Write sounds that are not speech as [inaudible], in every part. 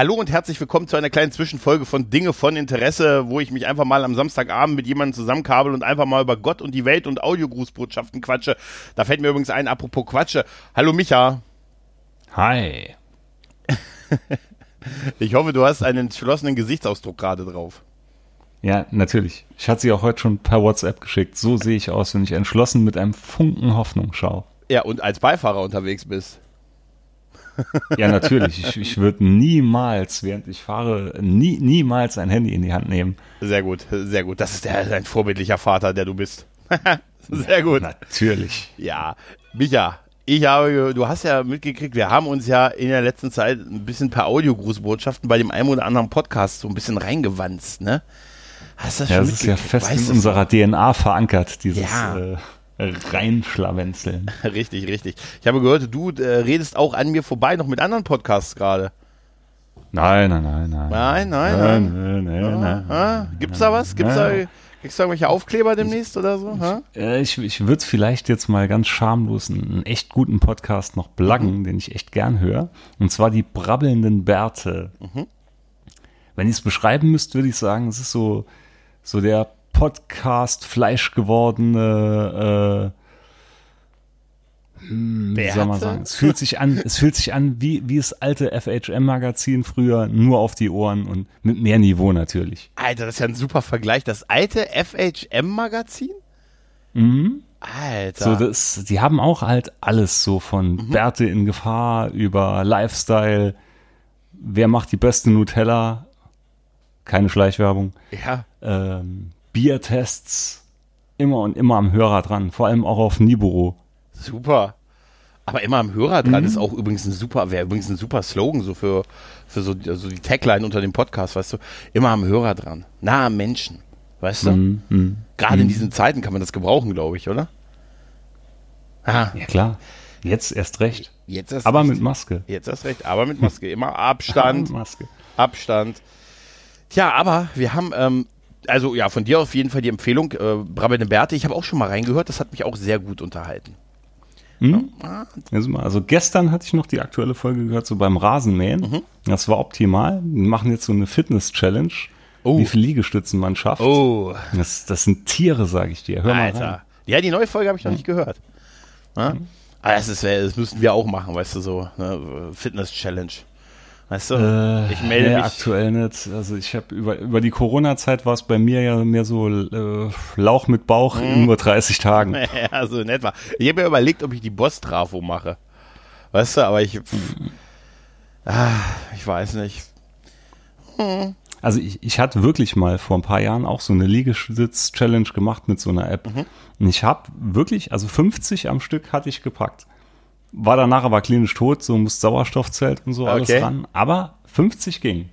Hallo und herzlich willkommen zu einer kleinen Zwischenfolge von Dinge von Interesse, wo ich mich einfach mal am Samstagabend mit jemandem zusammenkabel und einfach mal über Gott und die Welt und Audiogrußbotschaften quatsche. Da fällt mir übrigens ein, apropos Quatsche. Hallo Micha. Hi. [laughs] ich hoffe, du hast einen entschlossenen Gesichtsausdruck gerade drauf. Ja, natürlich. Ich hatte sie auch heute schon per WhatsApp geschickt. So sehe ich aus, wenn ich entschlossen mit einem Funken Hoffnung schaue. Ja, und als Beifahrer unterwegs bist. Ja, natürlich. Ich, ich würde niemals, während ich fahre, nie, niemals ein Handy in die Hand nehmen. Sehr gut, sehr gut. Das ist der, ein vorbildlicher Vater, der du bist. [laughs] sehr gut. Natürlich. Ja, Micha, ich habe, du hast ja mitgekriegt, wir haben uns ja in der letzten Zeit ein bisschen per Audiogrußbotschaften bei dem einen oder anderen Podcast so ein bisschen reingewanzt, ne? Hast du das ja, schon das ist ja fest weißt in unserer DNA verankert, dieses ja. äh, reinschlawenzeln. [laughs] Richtig, richtig. Ich habe gehört, du äh, redest auch an mir vorbei, noch mit anderen Podcasts gerade. Nein, nein, nein, nein. Nein, nein, nein. nein, nein, nein, nein Gibt's da was? Gibt's da, Kriegst du irgendwelche Aufkleber demnächst oder so? Ich, äh, ich, ich würde vielleicht jetzt mal ganz schamlos einen, einen, echt guten Podcast noch blaggen, mhm. den ich echt gern höre. Und zwar die brabbelnden Bärte. Mhm. Wenn ich es beschreiben müsste, würde ich sagen, es ist so, so der Podcast Fleisch gewordene äh, hm, wie soll man sagen? Es fühlt sich an, es fühlt sich an wie, wie das alte FHM-Magazin früher, nur auf die Ohren und mit mehr Niveau natürlich. Alter, das ist ja ein super Vergleich. Das alte FHM-Magazin? Mhm. Alter. So, das, die haben auch halt alles so von mhm. Bärte in Gefahr über Lifestyle. Wer macht die beste Nutella? Keine Schleichwerbung. Ja. Ähm, Biertests. Immer und immer am Hörer dran. Vor allem auch auf Niburo. Super. Aber immer am Hörer dran mhm. ist auch übrigens ein super, wäre übrigens ein super Slogan so für, für so also die Tagline unter dem Podcast, weißt du? Immer am Hörer dran. Nah am Menschen. Weißt du? Mhm. mhm. Gerade in mhm. diesen Zeiten kann man das gebrauchen, glaube ich, oder? Ah. Ja, klar. Jetzt erst recht. Jetzt erst aber recht. mit Maske. Jetzt erst recht, aber mit Maske. Immer [laughs] Abstand. Maske. Abstand. Tja, aber wir haben, ähm, also ja, von dir auf jeden Fall die Empfehlung, äh, Brabbelnde Bärte. Ich habe auch schon mal reingehört, das hat mich auch sehr gut unterhalten. Hm? Also gestern hatte ich noch die aktuelle Folge gehört, so beim Rasenmähen. Mhm. Das war optimal. Wir machen jetzt so eine Fitness-Challenge, oh. wie viele Liegestützen man schafft. Oh. Das, das sind Tiere, sage ich dir. Hör Alter. mal rein. Ja, die neue Folge habe ich noch nicht gehört. Ja? Mhm. Aber das, ist, das müssten wir auch machen, weißt du, so ne? Fitness-Challenge. Weißt du, äh, ich melde nee, mich. aktuell nicht. Also ich habe über, über die Corona-Zeit war es bei mir ja mehr so äh, Lauch mit Bauch hm. in nur 30 Tagen. [laughs] Ja, so in etwa. Ich habe mir überlegt, ob ich die Boss-Trafo mache. Weißt du, aber ich, hm. ah, ich weiß nicht. Hm. Also ich, ich hatte wirklich mal vor ein paar Jahren auch so eine Liegestütz-Challenge gemacht mit so einer App. Mhm. Und ich habe wirklich, also 50 am Stück hatte ich gepackt war danach aber klinisch tot, so muss Sauerstoffzelt und so okay. alles ran. Aber 50 ging.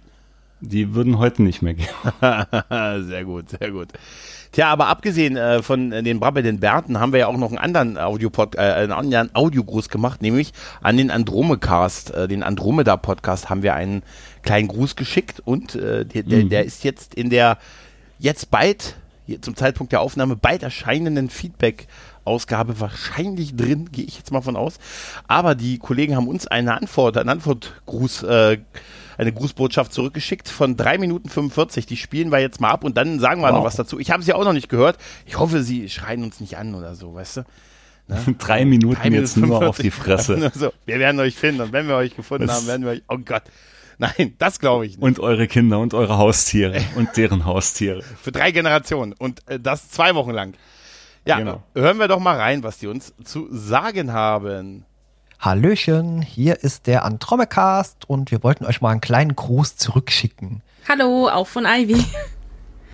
Die würden heute nicht mehr gehen. [laughs] sehr gut, sehr gut. Tja, aber abgesehen äh, von äh, den brabbelnden Bärten haben wir ja auch noch einen anderen Audiopod, äh, einen anderen Audiogruß gemacht, nämlich an den Andromecast, äh, den Andromeda Podcast haben wir einen kleinen Gruß geschickt und äh, der, der, mhm. der ist jetzt in der jetzt bald zum Zeitpunkt der Aufnahme bald erscheinenden Feedback Ausgabe wahrscheinlich drin, gehe ich jetzt mal von aus. Aber die Kollegen haben uns eine Antwort, einen Antwortgruß, äh, eine Grußbotschaft zurückgeschickt von 3 Minuten 45. Die spielen wir jetzt mal ab und dann sagen wir wow. noch was dazu. Ich habe sie auch noch nicht gehört. Ich hoffe, sie schreien uns nicht an oder so, weißt du? Ne? [laughs] Drei Minuten Drei jetzt 45. nur auf die Fresse. [laughs] so, wir werden euch finden und wenn wir euch gefunden was? haben, werden wir euch, oh Gott. Nein, das glaube ich nicht. Und eure Kinder und eure Haustiere [laughs] und deren Haustiere. Für drei Generationen und äh, das zwei Wochen lang. Ja, genau. hören wir doch mal rein, was die uns zu sagen haben. Hallöchen, hier ist der Andromecast und wir wollten euch mal einen kleinen Gruß zurückschicken. Hallo, auch von Ivy.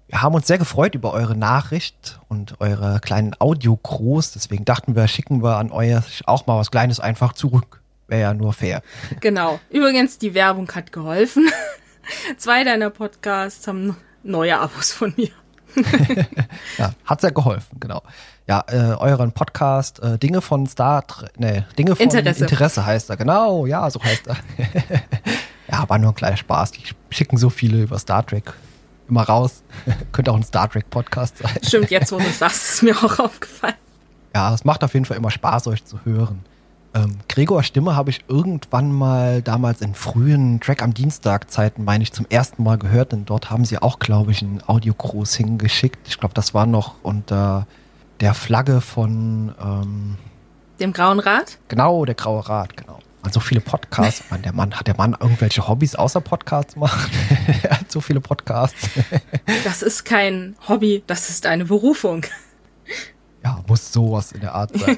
Wir haben uns sehr gefreut über eure Nachricht und eure kleinen Audio-Gruß. Deswegen dachten wir, schicken wir an euch auch mal was Kleines einfach zurück. Wäre ja nur fair. Genau. Übrigens, die Werbung hat geholfen. [laughs] Zwei deiner Podcasts haben neue Abos von mir. [laughs] ja, hat sehr geholfen, genau. Ja, äh, euren Podcast äh, Dinge von Star, ne, Dinge von Interesse. Interesse heißt er, genau, ja, so heißt er. [laughs] ja, war nur ein kleiner Spaß. Die schicken so viele über Star Trek immer raus. [laughs] Könnte auch ein Star Trek Podcast sein. Stimmt, jetzt wo du sagst, ist mir auch aufgefallen. Ja, es macht auf jeden Fall immer Spaß, euch zu hören. Ähm, Gregor Stimme habe ich irgendwann mal damals in frühen Track am Dienstag Zeiten, meine ich, zum ersten Mal gehört. Denn dort haben sie auch, glaube ich, einen Audio-Gruß hingeschickt. Ich glaube, das war noch unter der Flagge von ähm, dem Grauen Rad? Genau, der Graue Rad, genau. Und so viele Podcasts. [laughs] Man, der Mann, hat der Mann irgendwelche Hobbys außer Podcasts machen? [laughs] er hat so viele Podcasts. [laughs] das ist kein Hobby, das ist eine Berufung. Ja, muss sowas in der Art sein.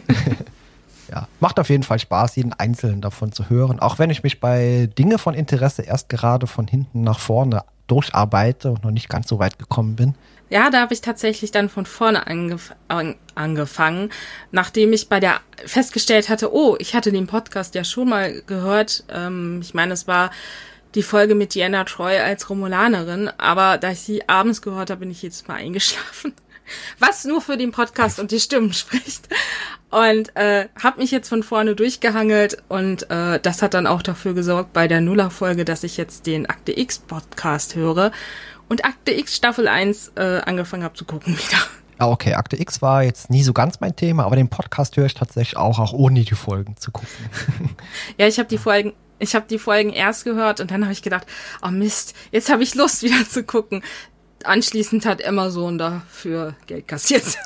Ja, macht auf jeden Fall Spaß, jeden einzelnen davon zu hören. Auch wenn ich mich bei Dinge von Interesse erst gerade von hinten nach vorne durcharbeite und noch nicht ganz so weit gekommen bin. Ja, da habe ich tatsächlich dann von vorne angef an angefangen, nachdem ich bei der festgestellt hatte, oh, ich hatte den Podcast ja schon mal gehört. Ähm, ich meine, es war die Folge mit Diana Troy als Romulanerin, aber da ich sie abends gehört habe, bin ich jetzt mal eingeschlafen. Was nur für den Podcast und die Stimmen spricht. Und äh, habe mich jetzt von vorne durchgehangelt und äh, das hat dann auch dafür gesorgt bei der Nuller-Folge, dass ich jetzt den Akte X Podcast höre und Akte X Staffel 1 äh, angefangen habe zu gucken [laughs] wieder. Ah, okay, Akte X war jetzt nie so ganz mein Thema, aber den Podcast höre ich tatsächlich auch, auch ohne die Folgen zu gucken. [laughs] ja, ich habe die Folgen, ich habe die Folgen erst gehört und dann habe ich gedacht, oh Mist, jetzt habe ich Lust [laughs] wieder zu gucken. Anschließend hat Amazon dafür Geld kassiert.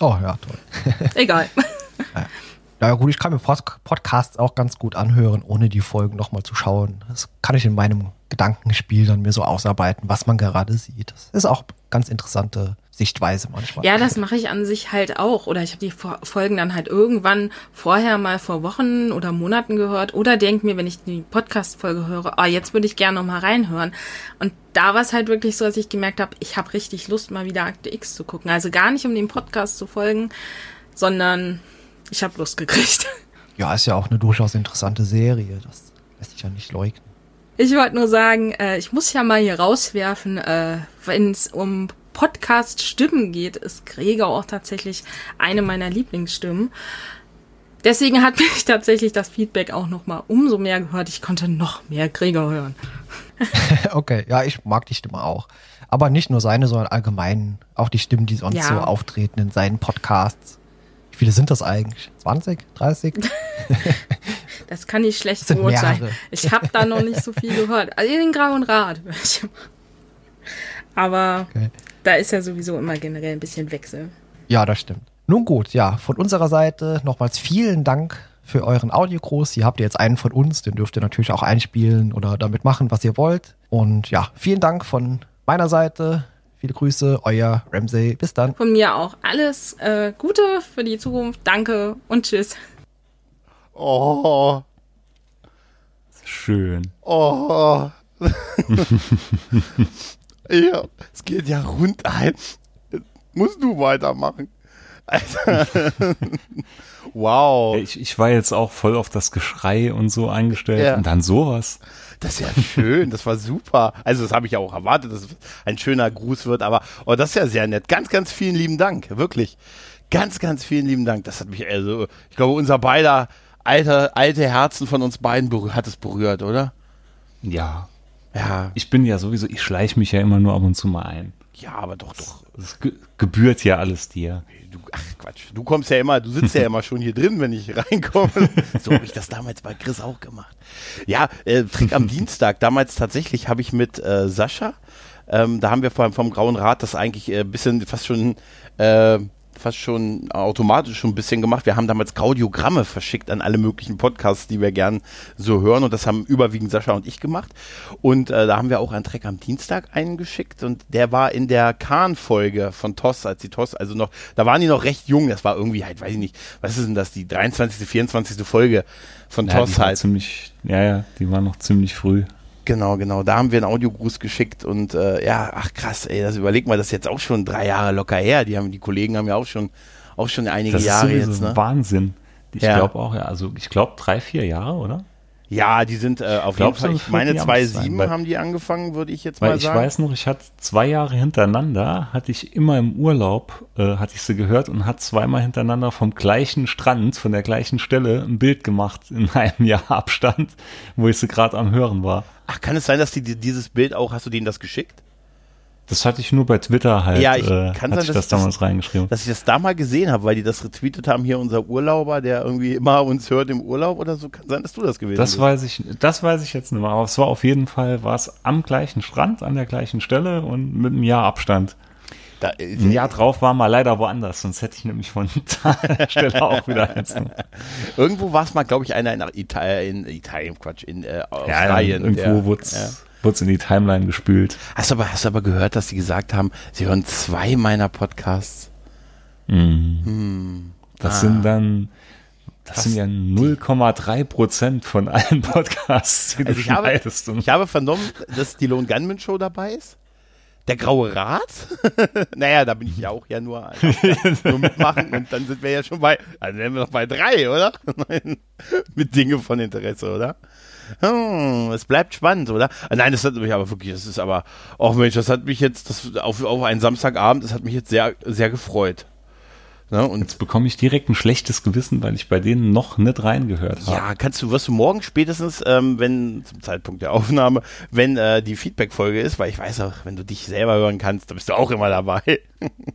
Oh ja, toll. [laughs] Egal. [laughs] Ja. Ja gut, ich kann mir Pod Podcasts auch ganz gut anhören, ohne die Folgen nochmal zu schauen. Das kann ich in meinem Gedankenspiel dann mir so ausarbeiten, was man gerade sieht. Das ist auch ganz interessante Sichtweise manchmal. Ja, das mache ich an sich halt auch. Oder ich habe die Folgen dann halt irgendwann vorher mal vor Wochen oder Monaten gehört. Oder denke mir, wenn ich die Podcast-Folge höre, ah, jetzt würde ich gerne noch mal reinhören. Und da war es halt wirklich so, dass ich gemerkt habe, ich habe richtig Lust, mal wieder Akte X zu gucken. Also gar nicht, um dem Podcast zu folgen, sondern ich habe Lust gekriegt. [laughs] Ja, ist ja auch eine durchaus interessante Serie. Das lässt sich ja nicht leugnen. Ich wollte nur sagen, äh, ich muss ja mal hier rauswerfen, äh, wenn es um Podcast-Stimmen geht, ist Gregor auch tatsächlich eine meiner Lieblingsstimmen. Deswegen hat [laughs] mich tatsächlich das Feedback auch noch mal umso mehr gehört. Ich konnte noch mehr Gregor hören. [laughs] okay, ja, ich mag die Stimme auch. Aber nicht nur seine, sondern allgemein auch die Stimmen, die sonst ja. so auftreten in seinen Podcasts. Wie viele sind das eigentlich? 20? 30? [laughs] das kann nicht schlecht beurteilen. Ich habe da noch nicht so viel gehört. Also in den Grauen Rat. Aber okay. Da ist ja sowieso immer generell ein bisschen Wechsel. Ja, das stimmt. Nun gut, ja, von unserer Seite nochmals vielen Dank für euren Audiogruß. Ihr habt jetzt einen von uns, den dürft ihr natürlich auch einspielen oder damit machen, was ihr wollt. Und ja, vielen Dank von meiner Seite. Viele Grüße, euer Ramsey. Bis dann. Von mir auch alles äh, Gute für die Zukunft. Danke und tschüss. Oh. Schön. Oh. [laughs] ja, es geht ja rund ein. Musst du weitermachen. [laughs] wow. Ich, ich, war jetzt auch voll auf das Geschrei und so eingestellt ja. und dann sowas. Das ist ja schön, das war super. Also das habe ich ja auch erwartet, dass es ein schöner Gruß wird, aber oh, das ist ja sehr nett. Ganz, ganz vielen lieben Dank, wirklich. Ganz, ganz vielen lieben Dank. Das hat mich also, ich glaube, unser beider alte, alte Herzen von uns beiden hat es berührt, oder? Ja. Ja. Ich bin ja sowieso, ich schleiche mich ja immer nur ab und zu mal ein. Ja, aber doch, doch. Es gebührt ja alles dir. Du, ach Quatsch, du kommst ja immer, du sitzt ja [laughs] immer schon hier drin, wenn ich reinkomme. So habe ich das damals bei Chris auch gemacht. Ja, äh, Trick am [laughs] Dienstag. Damals tatsächlich habe ich mit äh, Sascha, ähm, da haben wir vor allem vom Grauen Rat das eigentlich ein äh, bisschen fast schon äh, fast schon automatisch schon ein bisschen gemacht. Wir haben damals Audiogramme verschickt an alle möglichen Podcasts, die wir gern so hören. Und das haben überwiegend Sascha und ich gemacht. Und äh, da haben wir auch einen Track am Dienstag eingeschickt. Und der war in der Kahn-Folge von TOS, als die TOS, also noch, da waren die noch recht jung. Das war irgendwie halt, weiß ich nicht, was ist denn das, die 23., 24. Folge von ja, TOS halt. Ziemlich, ja, ja, die war noch ziemlich früh. Genau, genau. Da haben wir einen Audiogruß geschickt und äh, ja, ach krass, ey, das überleg mal, das ist jetzt auch schon drei Jahre locker her. Die haben, die Kollegen haben ja auch schon, auch schon einige das Jahre ist jetzt. Ne? Wahnsinn. Ich ja. glaube auch, ja, also ich glaube drei, vier Jahre, oder? Ja, die sind äh, auf jeden Fall. Ich meine, 2,7 haben die angefangen, würde ich jetzt mal ich sagen. Ich weiß noch, ich hatte zwei Jahre hintereinander, hatte ich immer im Urlaub, äh, hatte ich sie gehört und hat zweimal hintereinander vom gleichen Strand, von der gleichen Stelle ein Bild gemacht in [laughs] einem Jahr Abstand, wo ich sie gerade am Hören war. Ach, kann es sein, dass die dieses Bild auch, hast du denen das geschickt? Das hatte ich nur bei Twitter halt. Ja, ich äh, kann sein, ich dass das damals das- reingeschrieben. Dass ich das da mal gesehen habe, weil die das retweetet haben, hier unser Urlauber, der irgendwie immer uns hört im Urlaub oder so. Kann sein, dass du das gewesen Das bist. weiß ich, das weiß ich jetzt nicht mehr. Aber es war auf jeden Fall, war es am gleichen Strand, an der gleichen Stelle und mit einem Jahr Abstand. Da, äh, Ein Jahr drauf war mal leider woanders, sonst hätte ich nämlich von [laughs] der Stelle auch wieder eins. [laughs] irgendwo war es mal, glaube ich, einer in Italien, in Italien, Quatsch, in äh, Ja, Australien. irgendwo der- wurde ja. Es in die Timeline gespült. Hast du aber, hast du aber gehört, dass sie gesagt haben, sie hören zwei meiner Podcasts? Das Ah. sind dann, das sind ja 0,3 Prozent von allen Podcasts, die Also du ich habe, ich habe vernommen, dass die Lone Gunman Show dabei ist. Der Graue Rat. [laughs] naja, da bin ich ja auch ja nur, also, nur mitmachen und dann sind wir ja schon bei, also wären wir noch bei drei, oder? [laughs] Mit Dinge von Interesse, oder? Hm, es bleibt spannend, oder? Ah, Nein, das hat mich aber wirklich, das ist aber, oh Mensch, das hat mich jetzt, das, auf, auf einen Samstagabend, das hat mich jetzt sehr, sehr gefreut. Ne? Und jetzt bekomme ich direkt ein schlechtes Gewissen, weil ich bei denen noch nicht reingehört habe. Ja, kannst du, wirst du morgen spätestens, ähm, wenn, zum Zeitpunkt der Aufnahme, wenn äh, die Feedback-Folge ist, weil ich weiß auch, wenn du dich selber hören kannst, dann bist du auch immer dabei.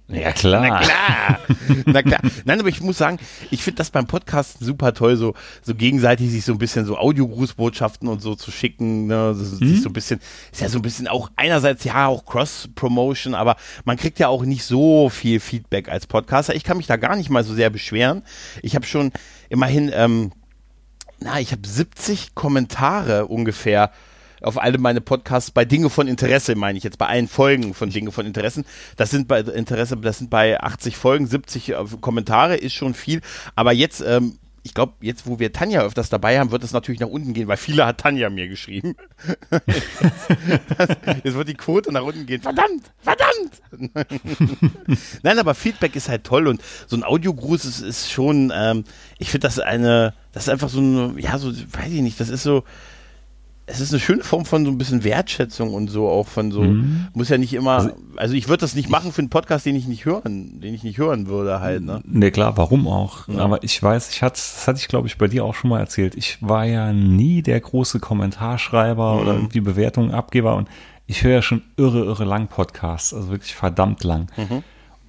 Ja, klar. Na klar. Na klar. Nein, aber ich muss sagen, ich finde das beim Podcasten super toll, so, so gegenseitig sich so ein bisschen so Audiogrußbotschaften und so zu schicken, ne, so, sich so ein bisschen, ist ja so ein bisschen auch einerseits ja auch Cross-Promotion, aber man kriegt ja auch nicht so viel Feedback als Podcaster. Ich kann mich da gar nicht mal so sehr beschweren. Ich habe schon immerhin, ähm, na, ich habe 70 Kommentare ungefähr auf alle meine Podcasts bei Dinge von Interesse, meine ich jetzt, bei allen Folgen von Dinge von Interessen. Das sind bei Interesse, das sind bei 80 Folgen, 70 äh, Kommentare, ist schon viel. Aber jetzt, ähm, ich glaube, jetzt, wo wir Tanja öfters dabei haben, wird es natürlich nach unten gehen, weil viele hat Tanja mir geschrieben. [laughs] jetzt wird die Quote nach unten gehen. Verdammt, verdammt! [laughs] Nein, aber Feedback ist halt toll und so ein Audiogruß ist, ist schon, ähm, ich finde das eine, das ist einfach so eine, ja, so, weiß ich nicht, das ist so, es ist eine schöne Form von so ein bisschen Wertschätzung und so auch von so, muss ja nicht immer, also, Also- ich würde das nicht machen für einen Podcast, den ich nicht hören, den ich nicht hören würde halt, ne? Ne, klar, warum auch? Aber ich weiß, ich hatte, das hatte ich glaube ich bei dir auch schon mal erzählt. Ich war ja nie der große Kommentarschreiber oder irgendwie Bewertungen Abgeber und ich höre ja schon irre, irre lang Podcasts, also wirklich verdammt lang.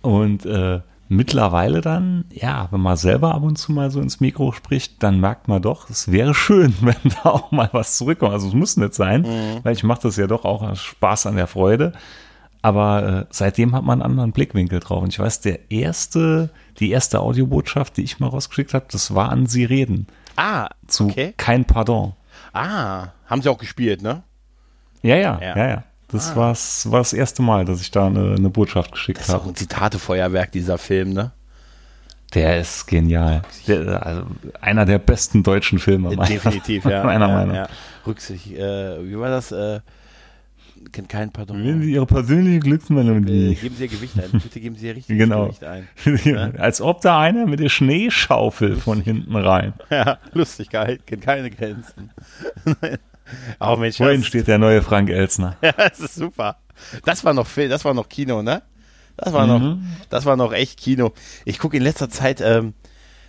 Und äh, mittlerweile dann, ja, wenn man selber ab und zu mal so ins Mikro spricht, dann merkt man doch, es wäre schön, [laughs] wenn da auch mal was zurückkommt. Also es muss nicht sein, weil ich mache das ja doch auch aus Spaß an der Freude. Aber äh, seitdem hat man einen anderen Blickwinkel drauf. Und ich weiß, der erste, die erste Audiobotschaft, die ich mal rausgeschickt habe, das war an Sie reden. Ah, Zu okay. Kein Pardon. Ah, haben sie auch gespielt, ne? Ja, ja, Ja. ja, ja. Das war's, war das erste Mal, dass ich da eine, eine Botschaft geschickt Das ist auch habe. ein Zitatefeuerwerk, dieser Film, ne? Der ist genial. Der, also einer der besten deutschen Filme. meiner- Definitiv, [laughs] ja. Meiner ja, Meinung. Ja. Rücksicht, äh, wie war das? Äh, kennt keinen Pardon. Wenn Sie Ihre persönliche Äh, Glücksmelodie. geben Sie Ihr Gewicht ein. Bitte geben Sie Ihr richtiges Genau. Gewicht ein. [laughs] Als ob da einer mit der Schneeschaufel von hinten rein. [laughs] Ja, Lustigkeit kennt keine Grenzen. Oh Mensch, das, steht der neue Frank Elsner? [laughs] ja, das ist super. Das war noch Film, das war noch Kino, ne? Das war noch, Mhm. das war noch echt Kino. Ich gucke in letzter Zeit ähm,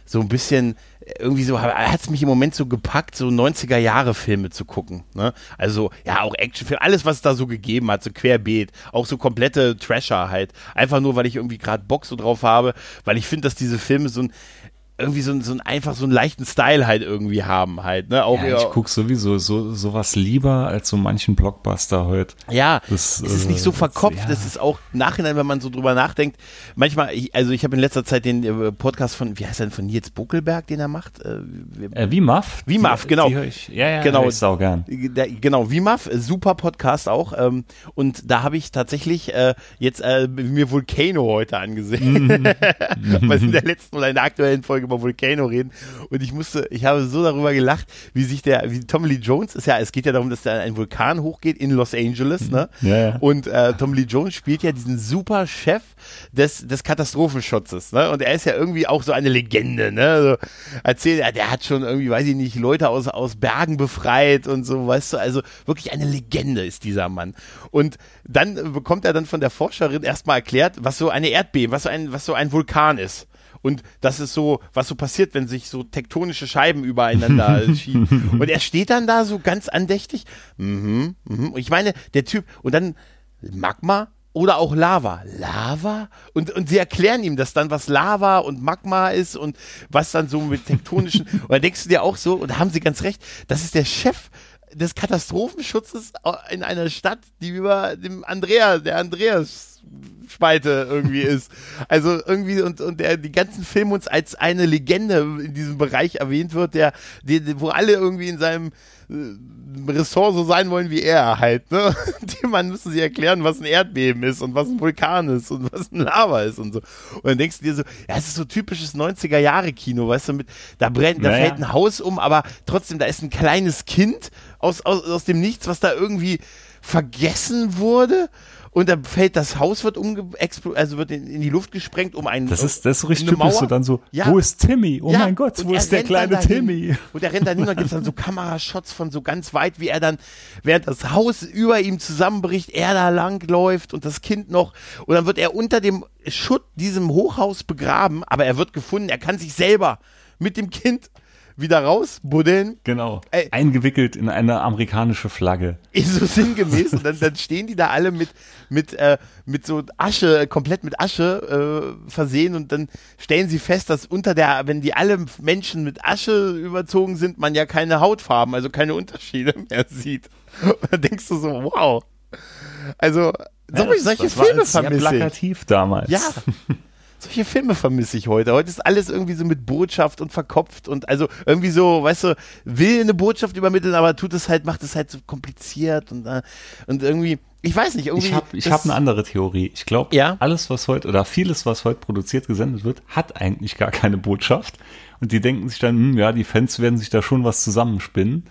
so ein bisschen, irgendwie so, hat es mich im Moment so gepackt, so 90er Jahre Filme zu gucken. Ne? Also ja, auch Actionfilme, alles, was es da so gegeben hat, so querbeet, auch so komplette Trasher halt. Einfach nur, weil ich irgendwie gerade Bock so drauf habe, weil ich finde, dass diese Filme so ein irgendwie so, ein- so ein einfach so einen leichten Style halt irgendwie haben halt, ne? Auch Ja, ich gucke sowieso so sowas lieber als so manchen Blockbuster heute. Ja, Das, es ist äh, nicht so verkopft, ja. es ist auch Nachhinein, wenn man so drüber nachdenkt. Manchmal, ich, also ich habe in letzter Zeit den äh, Podcast von, wie heißt denn, von Nils Buckelberg, den er macht? Äh, Äh, wie Muff? Wie Muff, genau. Die hör ich, ja, ja, Genau. ich sau gern. Der, genau, WIMAF, äh, super Podcast auch. Ähm, und da habe ich tatsächlich äh, jetzt äh, mir Volcano heute angesehen. [laughs] Weil wir in der letzten oder in der aktuellen Folge über Volcano reden. Und ich musste, ich habe so darüber gelacht, wie sich der, wie Tommy Lee Jones ist ja, es geht ja darum, dass da ein Vulkan hochgeht in Los Angeles, ne? Ja, ja. Und äh, Tommy Lee Jones spielt ja diesen super Chef des, des Katastrophenschutzes, ne? Und er ist ja irgendwie auch so eine Legende, ne? Also, erzählt, er, der hat schon irgendwie, weiß ich nicht, Leute aus, aus Bergen befreit und so, weißt du, also wirklich eine Legende ist dieser Mann. Und dann bekommt er dann von der Forscherin erstmal erklärt, was so eine Erdbeben, was so ein, was so ein Vulkan ist. Und das ist so, was so passiert, wenn sich so tektonische Scheiben übereinander [laughs] schieben. Und er steht dann da so ganz andächtig. Mhm, mhm. Und Ich meine, der Typ, und dann Magma, oder auch Lava. Lava? Und, und sie erklären ihm das dann, was Lava und Magma ist und was dann so mit tektonischen. [laughs] und dann denkst du dir auch so, und da haben sie ganz recht, das ist der Chef des Katastrophenschutzes in einer Stadt, die über dem Andrea, der Andreas Spalte irgendwie ist. Also irgendwie und, und der die ganzen Filme uns als eine Legende in diesem Bereich erwähnt wird, der, der wo alle irgendwie in seinem äh, Ressort so sein wollen wie er halt, ne? [laughs] Die man müssen sie erklären, was ein Erdbeben ist und was ein Vulkan ist und was ein Lava ist und so. Und dann denkst du dir so, ja, es ist so typisches 90er Jahre Kino, weißt du, mit, da brennt, da naja. fällt ein Haus um, aber trotzdem, da ist ein kleines Kind aus, aus, aus dem Nichts, was da irgendwie vergessen wurde und dann fällt das Haus wird umge also wird in, in, die Luft gesprengt um einen Das ist das ist so richtig typisch so dann so ja. wo ist Timmy? Oh ja. mein Gott, wo ist der kleine Timmy? Und er rennt dann hin und gibt es dann so [laughs] Kamerashots von so ganz weit, wie er dann während das Haus über ihm zusammenbricht, er da lang läuft und das Kind noch und dann wird er unter dem Schutt diesem Hochhaus begraben, aber er wird gefunden, er kann sich selber mit dem Kind wieder rausbuddeln. Genau. Ey. Eingewickelt in eine amerikanische Flagge. So sinngemäß. Und dann, dann stehen die da alle mit, mit, äh, mit so Asche, komplett mit Asche äh, versehen und dann stellen sie fest, dass unter der, wenn die alle Menschen mit Asche überzogen sind, man ja keine Hautfarben, also keine Unterschiede mehr sieht. Und dann denkst du so, wow. Also, ja, solche, solche das Filme vermisse ich. plakativ damals. Ja. [laughs] solche Filme vermisse ich heute. Heute ist alles irgendwie so mit Botschaft und verkopft und also irgendwie so, weißt du, will eine Botschaft übermitteln, aber tut es halt, macht es halt so kompliziert und, äh, und irgendwie, ich weiß nicht, irgendwie. Ich habe ich hab eine andere Theorie. Ich glaube, ja? alles, was heute, oder vieles, was heute produziert, gesendet wird, hat eigentlich gar keine Botschaft. Und die denken sich dann, hm, ja, die Fans werden sich da schon was zusammenspinnen.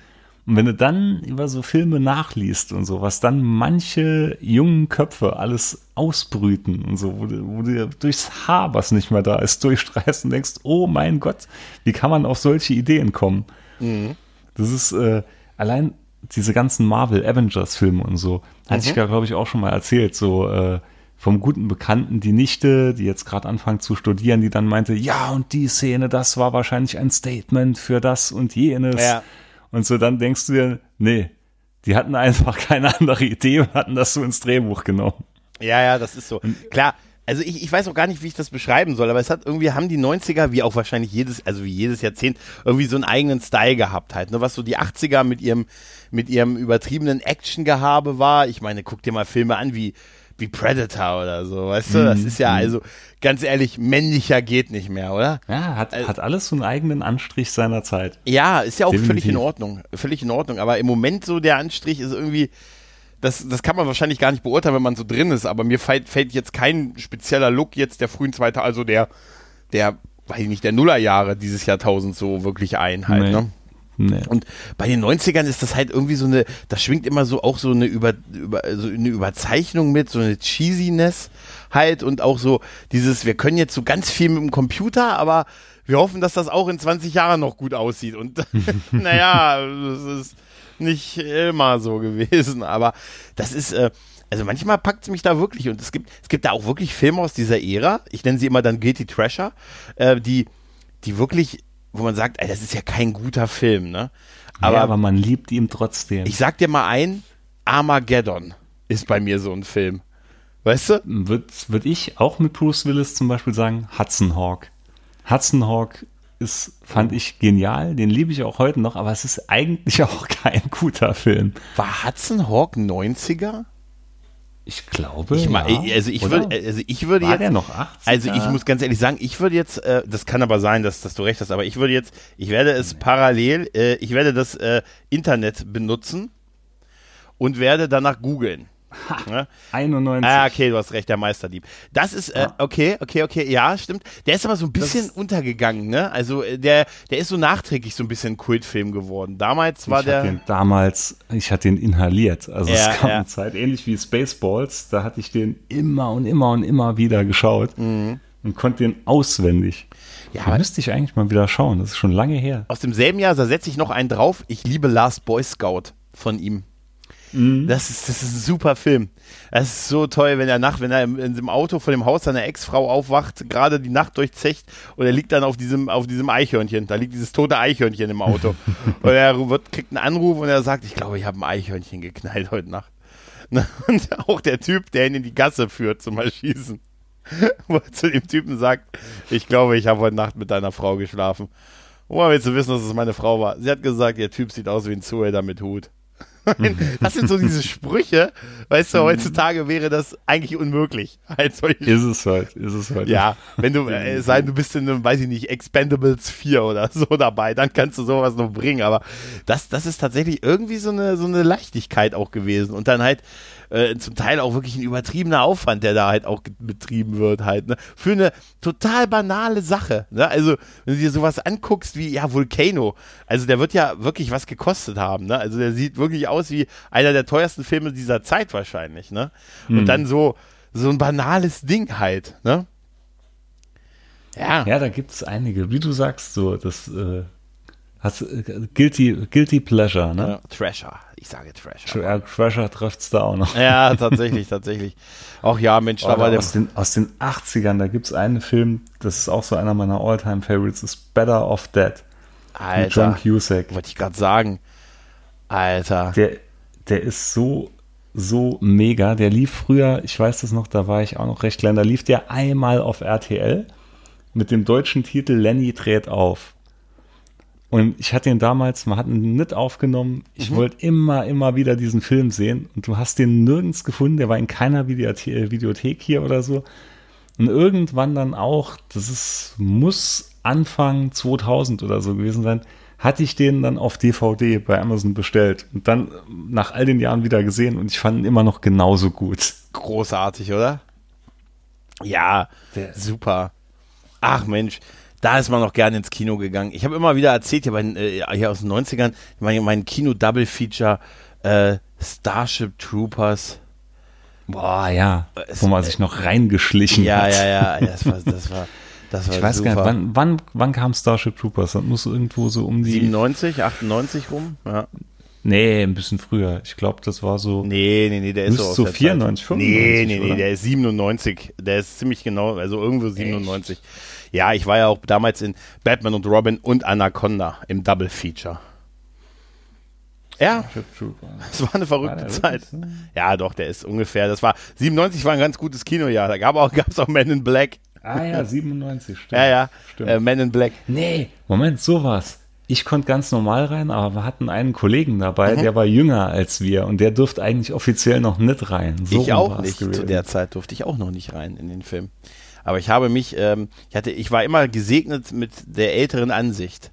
Und wenn du dann über so Filme nachliest und so, was dann manche jungen Köpfe alles ausbrüten und so, wo du, wo du durchs Haar, was nicht mehr da ist, [laughs] durchstreifst und denkst, oh mein Gott, wie kann man auf solche Ideen kommen? Mhm. Das ist äh, allein diese ganzen Marvel Avengers Filme und so, mhm. hatte ich ja, glaube ich, auch schon mal erzählt, so äh, vom guten Bekannten die Nichte, die jetzt gerade anfängt zu studieren, die dann meinte, ja, und die Szene, das war wahrscheinlich ein Statement für das und jenes. Ja. Und so dann denkst du dir, nee, die hatten einfach keine andere Idee und hatten das so ins Drehbuch genommen. Ja, ja, das ist so. Klar, also ich, ich weiß auch gar nicht, wie ich das beschreiben soll, aber es hat irgendwie, haben die 90er, wie auch wahrscheinlich jedes, also wie jedes Jahrzehnt, irgendwie so einen eigenen Style gehabt halt, ne, was so die 80er mit ihrem, mit ihrem übertriebenen Action-Gehabe war. Ich meine, guck dir mal Filme an wie wie Predator oder so, weißt du? Das mhm. ist ja mhm. also, ganz ehrlich, männlicher geht nicht mehr, oder? Ja, hat, also, hat alles so einen eigenen Anstrich seiner Zeit. Ja, ist ja auch Definitiv. völlig in Ordnung. Völlig in Ordnung. Aber im Moment so der Anstrich ist irgendwie, das, das kann man wahrscheinlich gar nicht beurteilen, wenn man so drin ist, aber mir fällt, fällt jetzt kein spezieller Look jetzt der frühen zweiter, also der, der, weiß ich nicht, der Nullerjahre dieses Jahrtausends so wirklich ein halt, nee. ne? Nee. Und bei den 90ern ist das halt irgendwie so eine, das schwingt immer so auch so eine, Über, über, so eine Überzeichnung mit, so eine Cheesiness halt und auch so dieses, wir können jetzt so ganz viel mit dem Computer, aber wir hoffen, dass das auch in 20 Jahren noch gut aussieht. Und [laughs] naja, das ist nicht immer so gewesen, aber das ist, äh, also manchmal packt es mich da wirklich und es gibt, es gibt da auch wirklich Filme aus dieser Ära, ich nenne sie immer dann Guilty Trasher, äh, die, die wirklich wo man sagt, ey, das ist ja kein guter Film, ne? Aber, ja, aber man liebt ihn trotzdem. Ich sag dir mal ein, Armageddon ist bei mir so ein Film. Weißt du? Würde würd ich auch mit Bruce Willis zum Beispiel sagen, Hudson Hawk. Hudson Hawk ist, fand ich genial, den liebe ich auch heute noch, aber es ist eigentlich [laughs] auch kein guter Film. War Hudson Hawk 90er? Ich glaube. Ich ja, also ich würde, also ich würde War jetzt. Der noch 80? Also ich muss ganz ehrlich sagen, ich würde jetzt, äh, das kann aber sein, dass, dass du recht hast, aber ich würde jetzt, ich werde es parallel, äh, ich werde das äh, Internet benutzen und werde danach googeln. Ha, ne? 91. Ah, okay, du hast recht, der Meisterdieb. Das ist, äh, okay, okay, okay, ja, stimmt. Der ist aber so ein bisschen untergegangen, ne? Also äh, der, der ist so nachträglich so ein bisschen Kultfilm geworden. Damals war ich der. Den damals, ich hatte den inhaliert. Also ja, es kam ja. eine Zeit, ähnlich wie Spaceballs, da hatte ich den immer und immer und immer wieder geschaut mhm. und konnte den auswendig. Ja, da müsste ich eigentlich mal wieder schauen. Das ist schon lange her. Aus demselben Jahr, da setze ich noch einen drauf. Ich liebe Last Boy Scout von ihm. Mhm. Das, ist, das ist ein super Film. Das ist so toll, wenn er nacht, wenn er im, in dem Auto vor dem Haus seiner Ex-Frau aufwacht, gerade die Nacht durchzecht und er liegt dann auf diesem, auf diesem Eichhörnchen. Da liegt dieses tote Eichhörnchen im Auto. [laughs] und er wird, kriegt einen Anruf und er sagt, ich glaube, ich habe ein Eichhörnchen geknallt heute Nacht. [laughs] Und auch der Typ, der ihn in die Gasse führt zum Erschießen. [laughs] Wo er zu dem Typen sagt, ich glaube, ich habe heute Nacht mit deiner Frau geschlafen. Woher willst du wissen, dass es meine Frau war? Sie hat gesagt, ihr Typ sieht aus wie ein Zuhälter mit Hut. Das sind so diese Sprüche, weißt du, heutzutage wäre das eigentlich unmöglich. Halt ist es halt, ist es halt. Ja, wenn du, [laughs] äh, sein, du bist in einem, weiß ich nicht, Expendables 4 oder so [laughs] dabei, dann kannst du sowas noch bringen, aber das, das ist tatsächlich irgendwie so eine, so eine Leichtigkeit auch gewesen und dann halt, äh, zum Teil auch wirklich ein übertriebener Aufwand, der da halt auch betrieben wird halt, ne? Für eine total banale Sache, ne? Also, wenn du dir sowas anguckst wie, ja, Volcano, also der wird ja wirklich was gekostet haben, ne? Also der sieht wirklich aus wie einer der teuersten Filme dieser Zeit wahrscheinlich, ne? Und mhm. dann so, so ein banales Ding halt, ne? Ja. Ja, da gibt es einige. Wie du sagst, so, das äh, Hast, äh, guilty, guilty Pleasure, ne? Ja, Trasher. Ich sage Trasher. Tr Trasher trifft es da auch noch. Ja, tatsächlich, [laughs] tatsächlich. Auch ja, Mensch, da war der. Aus den, aus den 80ern, da gibt es einen Film, das ist auch so einer meiner Alltime favorites ist Better of Dead. Alter. Mit John Cusack. Wollte ich gerade sagen. Alter. Der, der ist so, so mega. Der lief früher, ich weiß das noch, da war ich auch noch recht klein, da lief der einmal auf RTL mit dem deutschen Titel Lenny dreht auf. Und ich hatte ihn damals, man hat ihn nicht aufgenommen. Ich mhm. wollte immer, immer wieder diesen Film sehen. Und du hast den nirgends gefunden. Der war in keiner Videothek, Videothek hier oder so. Und irgendwann dann auch, das ist, muss Anfang 2000 oder so gewesen sein, hatte ich den dann auf DVD bei Amazon bestellt und dann nach all den Jahren wieder gesehen und ich fand ihn immer noch genauso gut. Großartig, oder? Ja, Der, super. Ach Mensch, da ist man noch gerne ins Kino gegangen. Ich habe immer wieder erzählt, hier, bei, äh, hier aus den 90ern, mein, mein Kino-Double-Feature äh, Starship Troopers. Boah, ja. Es, wo man sich noch reingeschlichen ja, hat. Ja, ja, ja. Das war, das [laughs] war, das war Ich weiß super. gar nicht, wann, wann, wann kam Starship Troopers? Das muss irgendwo so um die. 97, 98 rum? Ja. Nee, ein bisschen früher. Ich glaube, das war so. Nee, nee, nee, der ist so so 94, 95. Nee, nee, nee, der ist 97. Der ist ziemlich genau, also irgendwo 97. Echt? Ja, ich war ja auch damals in Batman und Robin und Anaconda im Double Feature. Ja, es war eine verrückte war Zeit. Ja, doch, der ist ungefähr, das war, 97 war ein ganz gutes Kinojahr, da gab es auch, [laughs] auch Men in Black. Ah ja, 97, stimmt. Ja, ja, stimmt. Äh, Men in Black. Nee, Moment, sowas. Ich konnte ganz normal rein, aber wir hatten einen Kollegen dabei, mhm. der war jünger als wir und der durfte eigentlich offiziell noch nicht rein. So ich auch nicht. Gewesen. Zu der Zeit durfte ich auch noch nicht rein in den Film. Aber ich habe mich, ähm, ich hatte, ich war immer gesegnet mit der älteren Ansicht.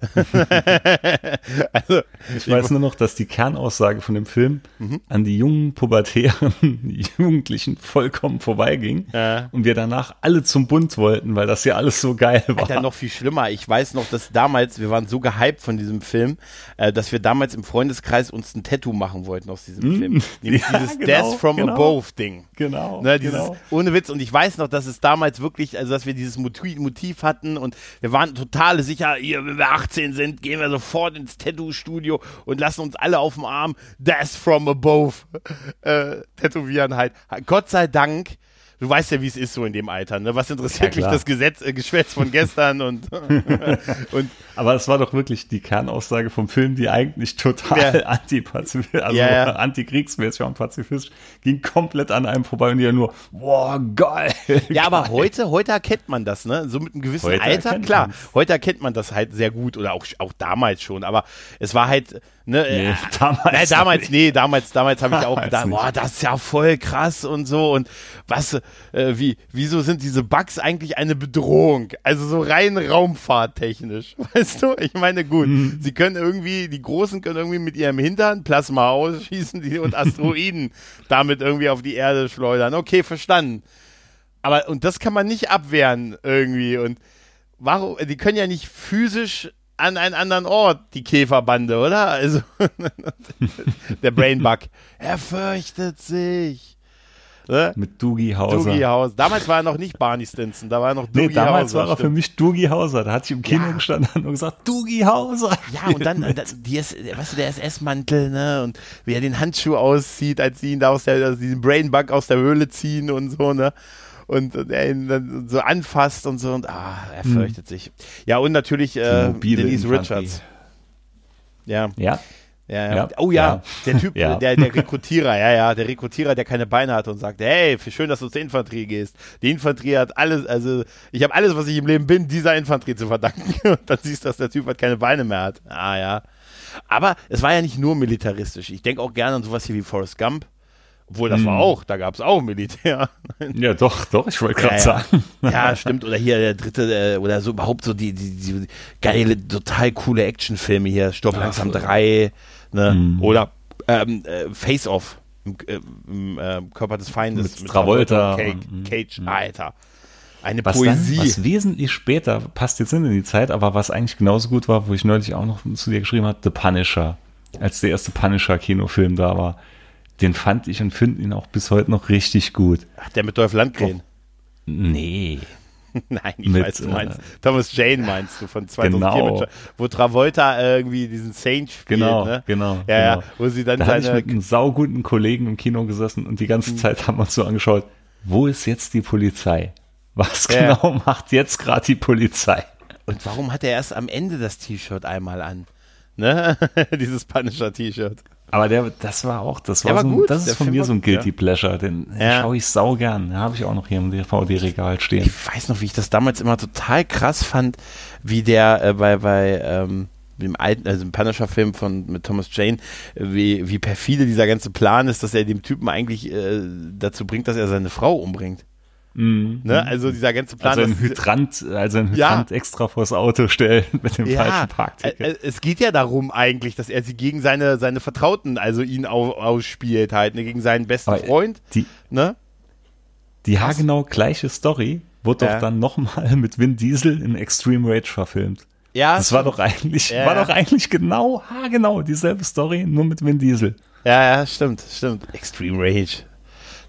[laughs] also, ich weiß nur noch, dass die Kernaussage von dem Film mhm. an die jungen, pubertären [laughs] Jugendlichen vollkommen vorbeiging ja. und wir danach alle zum Bund wollten, weil das ja alles so geil war. Alter, noch viel schlimmer. Ich weiß noch, dass damals, wir waren so gehypt von diesem Film, äh, dass wir damals im Freundeskreis uns ein Tattoo machen wollten aus diesem mm. Film. [laughs] Nämlich ja, dieses genau, Death from genau. Above Ding. Genau, ne, dieses, genau. Ohne Witz. Und ich weiß noch, dass es damals wirklich, also dass wir dieses Motiv hatten und wir waren totale sicher, wenn wir 18 sind, gehen wir sofort ins Tattoo-Studio und lassen uns alle auf dem Arm Death from Above äh, tätowieren halt. Gott sei Dank du weißt ja, wie es ist so in dem Alter. Ne? Was interessiert ja, mich das Gesetz, äh, Geschwätz von gestern und, [laughs] [laughs] und Aber es war doch wirklich die Kernaussage vom Film, die eigentlich total ja. [laughs] anti-pazifistisch, also ja, ja. antikriegsmäßig und pazifistisch, ging komplett an einem vorbei und ja nur, boah, geil. Ja, aber heute, heute erkennt man das, ne? So mit einem gewissen heute Alter, klar. Man's. Heute erkennt man das halt sehr gut oder auch, auch damals schon, aber es war halt, Ne, nee, äh, damals, nee, damals, nee, damals, damals habe ich auch gedacht, boah, das ist ja voll krass und so und was, äh, wie, wieso sind diese Bugs eigentlich eine Bedrohung? Also so rein raumfahrttechnisch, [laughs] weißt du? Ich meine, gut, mhm. sie können irgendwie, die Großen können irgendwie mit ihrem Hintern Plasma ausschießen die, und [laughs] Asteroiden damit irgendwie auf die Erde schleudern. Okay, verstanden. Aber, und das kann man nicht abwehren irgendwie und warum, die können ja nicht physisch an einen anderen Ort, die Käferbande, oder? Also, [laughs] der Brainbug. Er fürchtet sich. Ne? Mit Doogie Hauser. Doogie Hauser. Damals war er noch nicht Barney Stinson, da war er noch Doogie nee, damals Hauser, war er stimmt. für mich Doogie Hauser. Da hat sich im Kino ja. gestanden und gesagt, Doogie Hauser. Ja, und dann, [laughs] dann die, weißt du, der SS-Mantel, ne, und wie er den Handschuh auszieht, als sie ihn da aus der, also diesen Brainbug aus der Höhle ziehen und so, ne und, er ihn dann so anfasst und so und ah, er hm. fürchtet hm. sich. Ja, und natürlich äh, Denise Richards. Ja. Ja. Ja, ja. Oh ja, der Typ. [laughs] Der, der Rekrutierer, ja, ja, der Rekrutierer, der keine Beine hatte und sagte, hey, schön, dass du zur Infanterie gehst. Die Infanterie hat alles, also ich habe alles, was ich im Leben bin, dieser Infanterie zu verdanken. [laughs] Und dann siehst du, dass der Typ halt keine Beine mehr hat. Ah ja. Aber es war ja nicht nur militaristisch. Ich denke auch gerne an sowas hier wie Forrest Gump. Obwohl, das war auch, da gab es auch Militär. [laughs] Ja, doch, doch, ich wollte gerade ja, sagen. Ja. ja, stimmt. Oder hier der dritte, äh, oder so überhaupt so die, die, die geile, total coole Actionfilme hier. Stopp langsam 3, ne? Mhm. Oder ähm, äh, Face Off im, im äh, Körper des Feindes. Mit Travolta und Cage, Cage Alter. Eine Was Poesie. dann, was wesentlich später, passt jetzt nicht in die Zeit, aber was eigentlich genauso gut war, wo ich neulich auch noch zu dir geschrieben habe, The Punisher. Als der erste Punisher-Kinofilm da war. Den fand ich und finde ihn auch bis heute noch richtig gut. Ach, der mit Dolph Lundgren. Nee. [laughs] Nein, ich Mit, weiß, du äh, meinst. Thomas Jane meinst du von 2004, Genau. mit, wo Travolta äh, irgendwie diesen Saint spielt, Genau, ne? genau, Ja, ja, genau. wo sie dann Da hatte ich seine mit einem sauguten Kollegen im Kino gesessen und die ganze Zeit haben wir uns so angeschaut, wo ist jetzt die Polizei? Was Ja. genau macht jetzt gerade die Polizei? Und warum hat er erst am Ende das T-Shirt einmal an? Ne? [laughs] Dieses Punisher-T-Shirt. Aber der, das war auch, das Der war, war so, ein- gut, das der ist von Film mir so ein Guilty ja. Pleasure, den, den Ja. schaue ich sau gern. Den habe ich auch noch hier im DVD-Regal stehen. Ich weiß noch, wie ich das damals immer total krass fand, wie der äh, bei, bei ähm, dem alten, also im Punisher-Film von mit Thomas Jane, äh, wie, wie perfide dieser ganze Plan ist, dass er dem Typen eigentlich äh, dazu bringt, dass er seine Frau umbringt. Mhm. Ne? Also dieser ganze Plan. Also ein Hydrant, also ein Ja. Hydrant extra vors Auto stellen mit dem ja, falschen äh, Parkticket. äh, es geht ja darum eigentlich, dass er sie gegen seine, seine Vertrauten, also ihn au, ausspielt halt, ne, gegen seinen besten Aber Freund, die, ne? die haargenau gleiche Story wurde Ja. doch dann nochmal mit Vin Diesel in Extreme Rage verfilmt. Ja, Das war doch eigentlich, Ja, war ja. doch eigentlich genau, haargenau dieselbe Story, nur mit Vin Diesel. Ja, ja, stimmt, stimmt. Extreme Rage.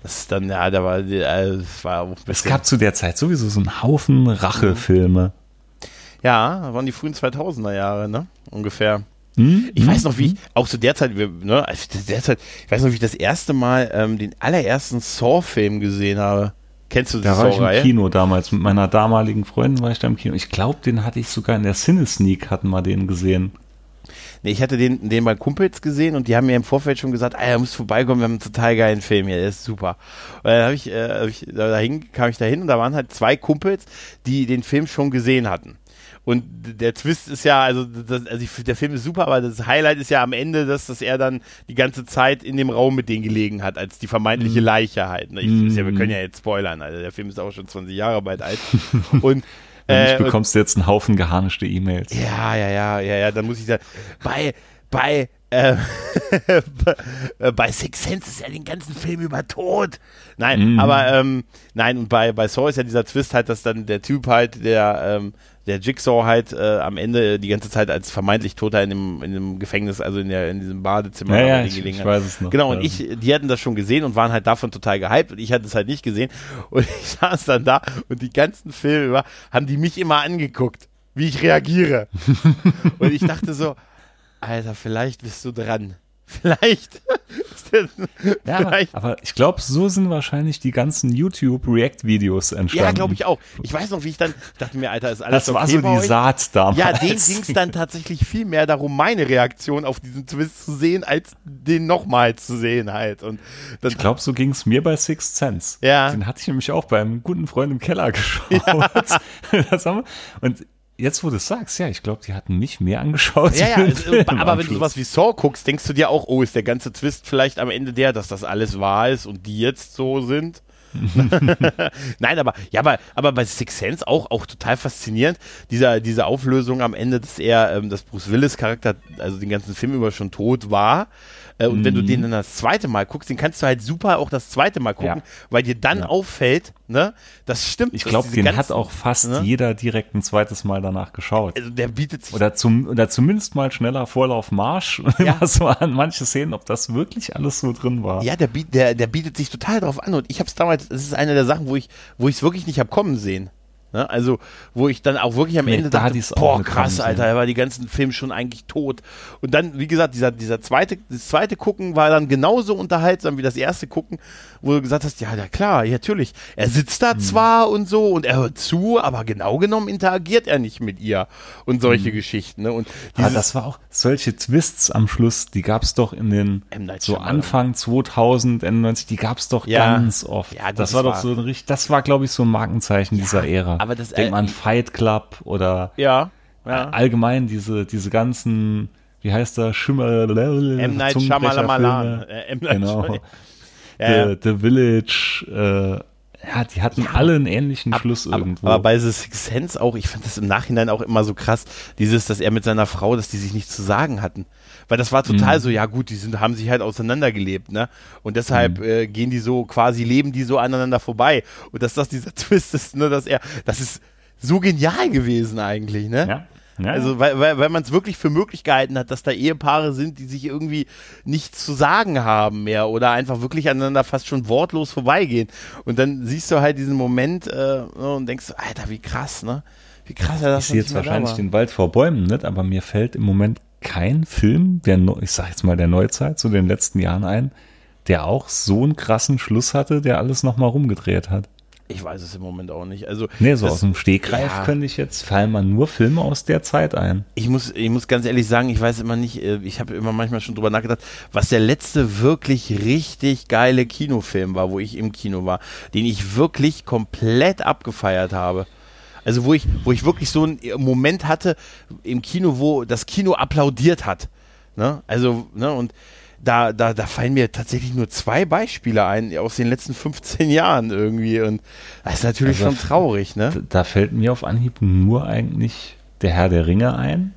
Das ist dann, ja, da war, äh, das war auch Es gab zu der Zeit sowieso so einen Haufen Rachefilme. ja, das waren die frühen 2000er Jahre, ne? Ungefähr. Hm? Ich weiß noch, wie ich, auch zu der Zeit, ne, also zu der Zeit, ich weiß noch, wie ich das erste Mal ähm, den allerersten Saw-Film gesehen habe. Kennst du die Da war ich im? Kino damals. Mit meiner damaligen Freundin war ich da im Kino. Ich glaube, den hatte ich sogar in der Cine-Sneak, hatten wir den gesehen. Nee, ich hatte den, den bei Kumpels gesehen und die haben mir im Vorfeld schon gesagt, ah, er muss vorbeikommen, wir haben einen total geilen Film hier, der ist super. Und dann habe ich, äh, hab ich da dahin, kam ich da hin und da waren halt zwei Kumpels, die den Film schon gesehen hatten. Und der Twist ist ja, also, das, also ich, der Film ist super, aber das Highlight ist ja am Ende, dass, dass er dann die ganze Zeit in dem Raum mit denen gelegen hat, als die vermeintliche Leiche halt. Ne? Ich, ist ja, wir können ja jetzt spoilern, also der Film ist auch schon 20 Jahre bald alt. Und [laughs] Wenn äh, nicht, bekommst du jetzt einen Haufen geharnischte E-Mails. ja, ja, ja, ja, ja, dann muss ich sagen, bei, bei, äh, [laughs] bei Six Sense ist er den ganzen Film über tot. Nein, Mhm. aber, ähm, nein, und bei, bei Saw ist ja dieser Twist halt, dass dann der Typ halt, der, ähm, der Jigsaw halt äh, am Ende die ganze Zeit als vermeintlich Toter in dem, in dem Gefängnis, also in, der, in diesem Badezimmer Ja, ja, ich, ich weiß es noch. Genau, und ich, die hatten das schon gesehen und waren halt davon total gehypt und ich hatte es halt nicht gesehen. Und [laughs] ich saß dann da und die ganzen Filme über haben die mich immer angeguckt, wie ich reagiere. [laughs] und ich dachte so, Alter, vielleicht bist du dran. Vielleicht. [laughs] Ja, aber, vielleicht. aber ich glaube, so sind wahrscheinlich die ganzen YouTube-React-Videos entstanden. Ja, glaube ich auch. Ich weiß noch, wie ich dann dachte mir, Alter, ist alles Das war okay so bei die euch? Saat damals. Ja, denen ging es dann tatsächlich viel mehr darum, meine Reaktion auf diesen Twist zu sehen, als den nochmal zu sehen halt. Und dann, Ich glaube, so ging es mir bei Sixth Sense. Ja. Den hatte ich nämlich auch beim guten Freund im Keller [laughs] geschaut. Wir, und jetzt, wo du es sagst, ja, ich glaube, die hatten mich mehr angeschaut. Ja, [laughs] ja, es, am aber wenn du sowas wie Saw guckst, denkst du dir auch, oh, ist der ganze Twist vielleicht am Ende der, dass das alles wahr ist und die jetzt so sind? [laughs] Nein, aber ja, aber, aber bei Six Sense auch, auch total faszinierend, dieser, diese Auflösung am Ende, dass er, ähm, dass Bruce Willis Charakter, also den ganzen Film über schon tot war. Äh, und wenn du den dann das zweite Mal guckst, den kannst du halt super auch das zweite Mal gucken, Ja. weil dir dann Ja. auffällt, ne, das stimmt. Ich glaube, den hat ganzen- auch fast ne? jeder direkt ein zweites Mal danach geschaut. Also der bietet sich Oder, zum, oder zumindest mal schneller Vorlauf Marsch. [laughs] Ja. So an manche Szenen, ob das wirklich alles so drin war. Ja, der, der, der bietet sich total drauf an und ich habe es damals, das ist eine der Sachen, wo ich es wirklich nicht hab kommen sehen. Ne? Also, wo ich dann auch wirklich am Nee, Ende da dachte, boah, krass, dran, Alter, ja. da war die ganzen Film schon eigentlich tot. Und dann, wie gesagt, dieser, dieser zweite, das zweite Gucken war dann genauso unterhaltsam wie das erste Gucken, wo du gesagt hast, ja, ja klar, ja, natürlich. Er sitzt da zwar und so und er hört zu, aber genau genommen interagiert er nicht mit ihr und solche Geschichten. Ne? Und Aber das war auch solche Twists am Schluss, die gab's doch in den so. Anfang 2000, Ende 90, die gab's doch Ja. ganz oft. Ja, das das war doch war- so ein richtig, das war glaube ich so ein Markenzeichen dieser Ära. Aber das- Denk äh, mal an Fight Club oder ja, ja. allgemein diese diese ganzen wie heißt der Schimmer M. Night Shyamalan. [laughs] M. Night Genau. [laughs] Ja, ja. The, The Village äh, ja, die hatten alle einen ähnlichen Schluss Aber, irgendwo. aber bei The Sixth Sense auch, ich fand das im Nachhinein auch immer so krass, dieses, dass er mit seiner Frau, dass die sich nichts zu sagen hatten. Weil das war total Mhm. so, ja gut, die sind, haben sich halt auseinandergelebt, ne? Und deshalb Mhm. äh, gehen die so, quasi leben die so aneinander vorbei. Und dass das dieser [laughs] Twist ist, ne, dass er, das ist so genial gewesen eigentlich, ne? ja, ja, Also, weil, weil, weil man es wirklich für möglich gehalten hat, dass da Ehepaare sind, die sich irgendwie nichts zu sagen haben mehr oder einfach wirklich aneinander fast schon wortlos vorbeigehen. Und dann siehst du halt diesen Moment äh, und denkst, Alter, wie krass, ne? Wie krass er das ich sehe jetzt wahrscheinlich den Wald vor Bäumen nicht, aber mir fällt im Moment kein Film, der, Neu- ich sag jetzt mal der Neuzeit, zu den letzten Jahren ein, der auch so einen krassen Schluss hatte, der alles nochmal rumgedreht hat. Ich weiß es im Moment auch nicht. Also, Nee, so das- aus dem Stegreif ja. könnte ich jetzt, fallen mal nur Filme aus der Zeit ein. ich muss, ich muss ganz ehrlich sagen, ich weiß immer nicht, äh, ich habe immer manchmal schon drüber nachgedacht, was der letzte wirklich richtig geile Kinofilm war, wo ich im Kino war, den ich wirklich komplett abgefeiert habe. Also wo ich, wo ich wirklich so einen Moment hatte im Kino, wo das Kino applaudiert hat. Ne? Also, ne, und da, da, da fallen mir tatsächlich nur zwei Beispiele ein aus den letzten 15 Jahren irgendwie. Und das ist natürlich Also schon traurig, ne? Da fällt mir auf Anhieb nur eigentlich der Herr der Ringe ein,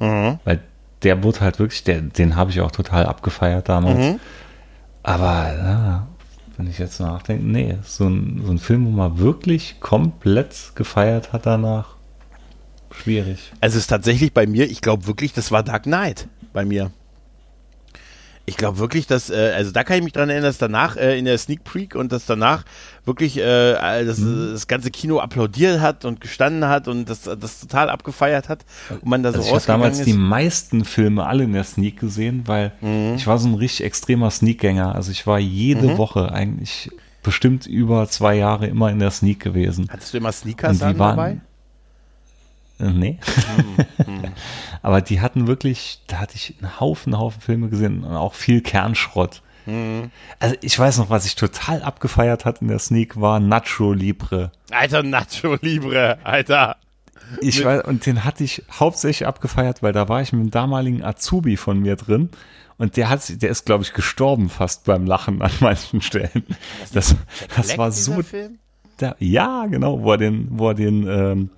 Mhm. weil der wurde halt wirklich, der, den habe ich auch total abgefeiert damals. Mhm. Aber ja, wenn ich jetzt nachdenke, nee, so ein, so ein Film, wo man wirklich komplett gefeiert hat danach, schwierig. Also es ist tatsächlich bei mir, ich glaube wirklich, das war Dark Knight bei mir. Ich glaube wirklich, dass, äh, also da kann ich mich dran erinnern, dass danach äh, in der Sneak Peek und dass danach wirklich äh, das, das ganze Kino applaudiert hat und gestanden hat und das, das total abgefeiert hat und man da so Also ich habe rausgegangen damals ist. die meisten Filme alle in der Sneak gesehen, weil Mhm. ich war so ein richtig extremer Sneakgänger. Also ich war jede Mhm. Woche eigentlich bestimmt über zwei Jahre immer in der Sneak gewesen. Hattest du immer Sneakers an dabei? [laughs] Nee. Mhm. [laughs] Aber die hatten wirklich, da hatte ich einen Haufen, Haufen Filme gesehen und auch viel Kernschrott. Mhm. Also ich weiß noch, was ich total abgefeiert hat in der Sneak war Nacho Libre. Alter Nacho Libre, Alter. Ich weiß, und den hatte ich hauptsächlich abgefeiert, weil da war ich mit einem damaligen Azubi von mir drin. Und der hat, der ist, glaube ich, gestorben fast beim Lachen an manchen Stellen. Das, das Black, war so, Film? der, ja, genau, wo er den, wo er den, ähm,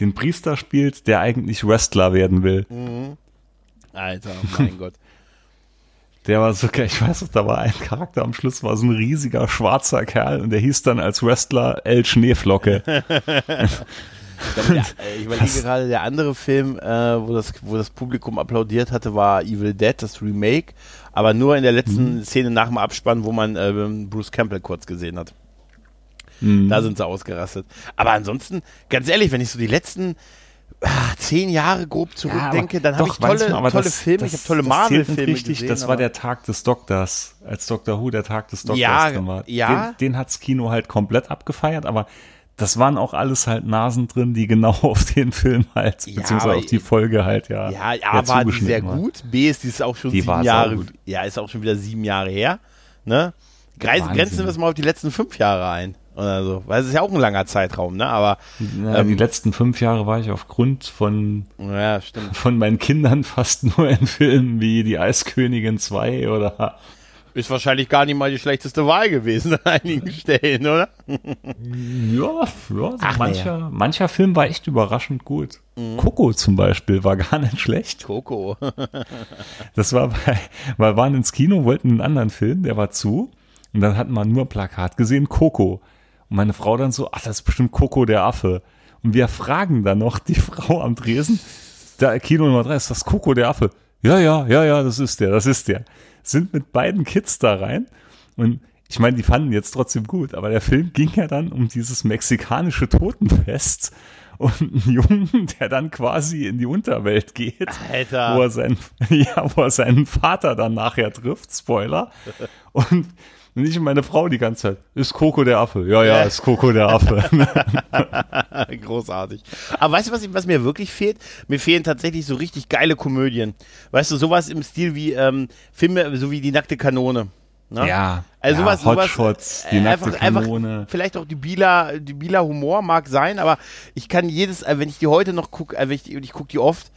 den Priester spielt, der eigentlich Wrestler werden will. Alter, mein [laughs] Gott. Der war so geil. Ich weiß noch, da war ein Charakter am Schluss, war so ein riesiger schwarzer Kerl und der hieß dann als Wrestler El Schneeflocke. [laughs] [laughs] Ich, glaube, der, äh, ich überlege gerade, der andere Film, äh, wo, das, wo das Publikum applaudiert hatte, war Evil Dead, das Remake, aber nur in der letzten Mhm. Szene nach dem Abspann, wo man äh, Bruce Campbell kurz gesehen hat. Mhm. Da sind sie ausgerastet. Aber ansonsten, ganz ehrlich, wenn ich so die letzten ah, zehn Jahre grob zurückdenke, dann habe ich tolle, aber tolle das- Filme, das- ich habe tolle das Marvel-Filme richtig. gesehen. Das war der Tag des Doktors, als Doctor Who der Tag des Doktors Ja, war. ja. Den, den hat's Kino halt komplett abgefeiert, aber das waren auch alles halt Nasen drin, die genau [laughs] auf den Film halt, Ja, beziehungsweise auf die Folge halt, ja. Ja, ja A war die sehr war. gut, B ist dies auch schon Die sieben Jahre, ja, ist auch schon wieder sieben Jahre her, ne? Grenzen wir es mal auf die letzten fünf Jahre ein oder so, weil es ist ja auch ein langer Zeitraum, ne? Aber, Ja, Ähm, die letzten fünf Jahre war ich aufgrund von, ja, stimmt. von meinen Kindern [laughs] fast nur in Filmen wie Die Eiskönigin 2 oder Ist wahrscheinlich gar nicht mal die schlechteste Wahl gewesen an einigen Stellen, oder? Ja, ja Ach, mancher, mancher Film war echt überraschend gut. Mhm. Coco zum Beispiel war gar nicht schlecht. Coco. [laughs] Das war bei, wir waren ins Kino, wollten einen anderen Film, der war zu. Und dann hatten wir nur Plakat gesehen, Coco. Und meine Frau dann so, ach, das ist bestimmt Coco der Affe. Und wir fragen dann noch die [laughs] Frau am Dresen, da Kino Nummer drei, ist das Coco der Affe? Ja, ja, ja, ja, das ist der, das ist der. Sind mit beiden Kids da rein. Und ich meine, die fanden jetzt trotzdem gut, aber der Film ging ja dann um dieses mexikanische Totenfest und einen Jungen, der dann quasi in die Unterwelt geht, Alter. wo er seinen, [laughs] ja, wo er seinen Vater dann nachher trifft, Spoiler. Und nicht meine Frau die ganze Zeit, ist Coco der Affe. Ja, ja, ist Coco der Affe. [laughs] Großartig. Aber weißt du, was, was, mir wirklich fehlt? Mir fehlen tatsächlich so richtig geile Komödien. Weißt du, sowas im Stil wie ähm, Filme, so wie Die nackte Kanone. Ne? Ja. Also ja, sowas, Hot sowas, Shots, die nackte einfach, Kanone. Einfach, vielleicht auch die Bila, die Bila Humor mag sein, aber ich kann jedes, äh, wenn ich die heute noch gucke, äh, ich, ich gucke die oft,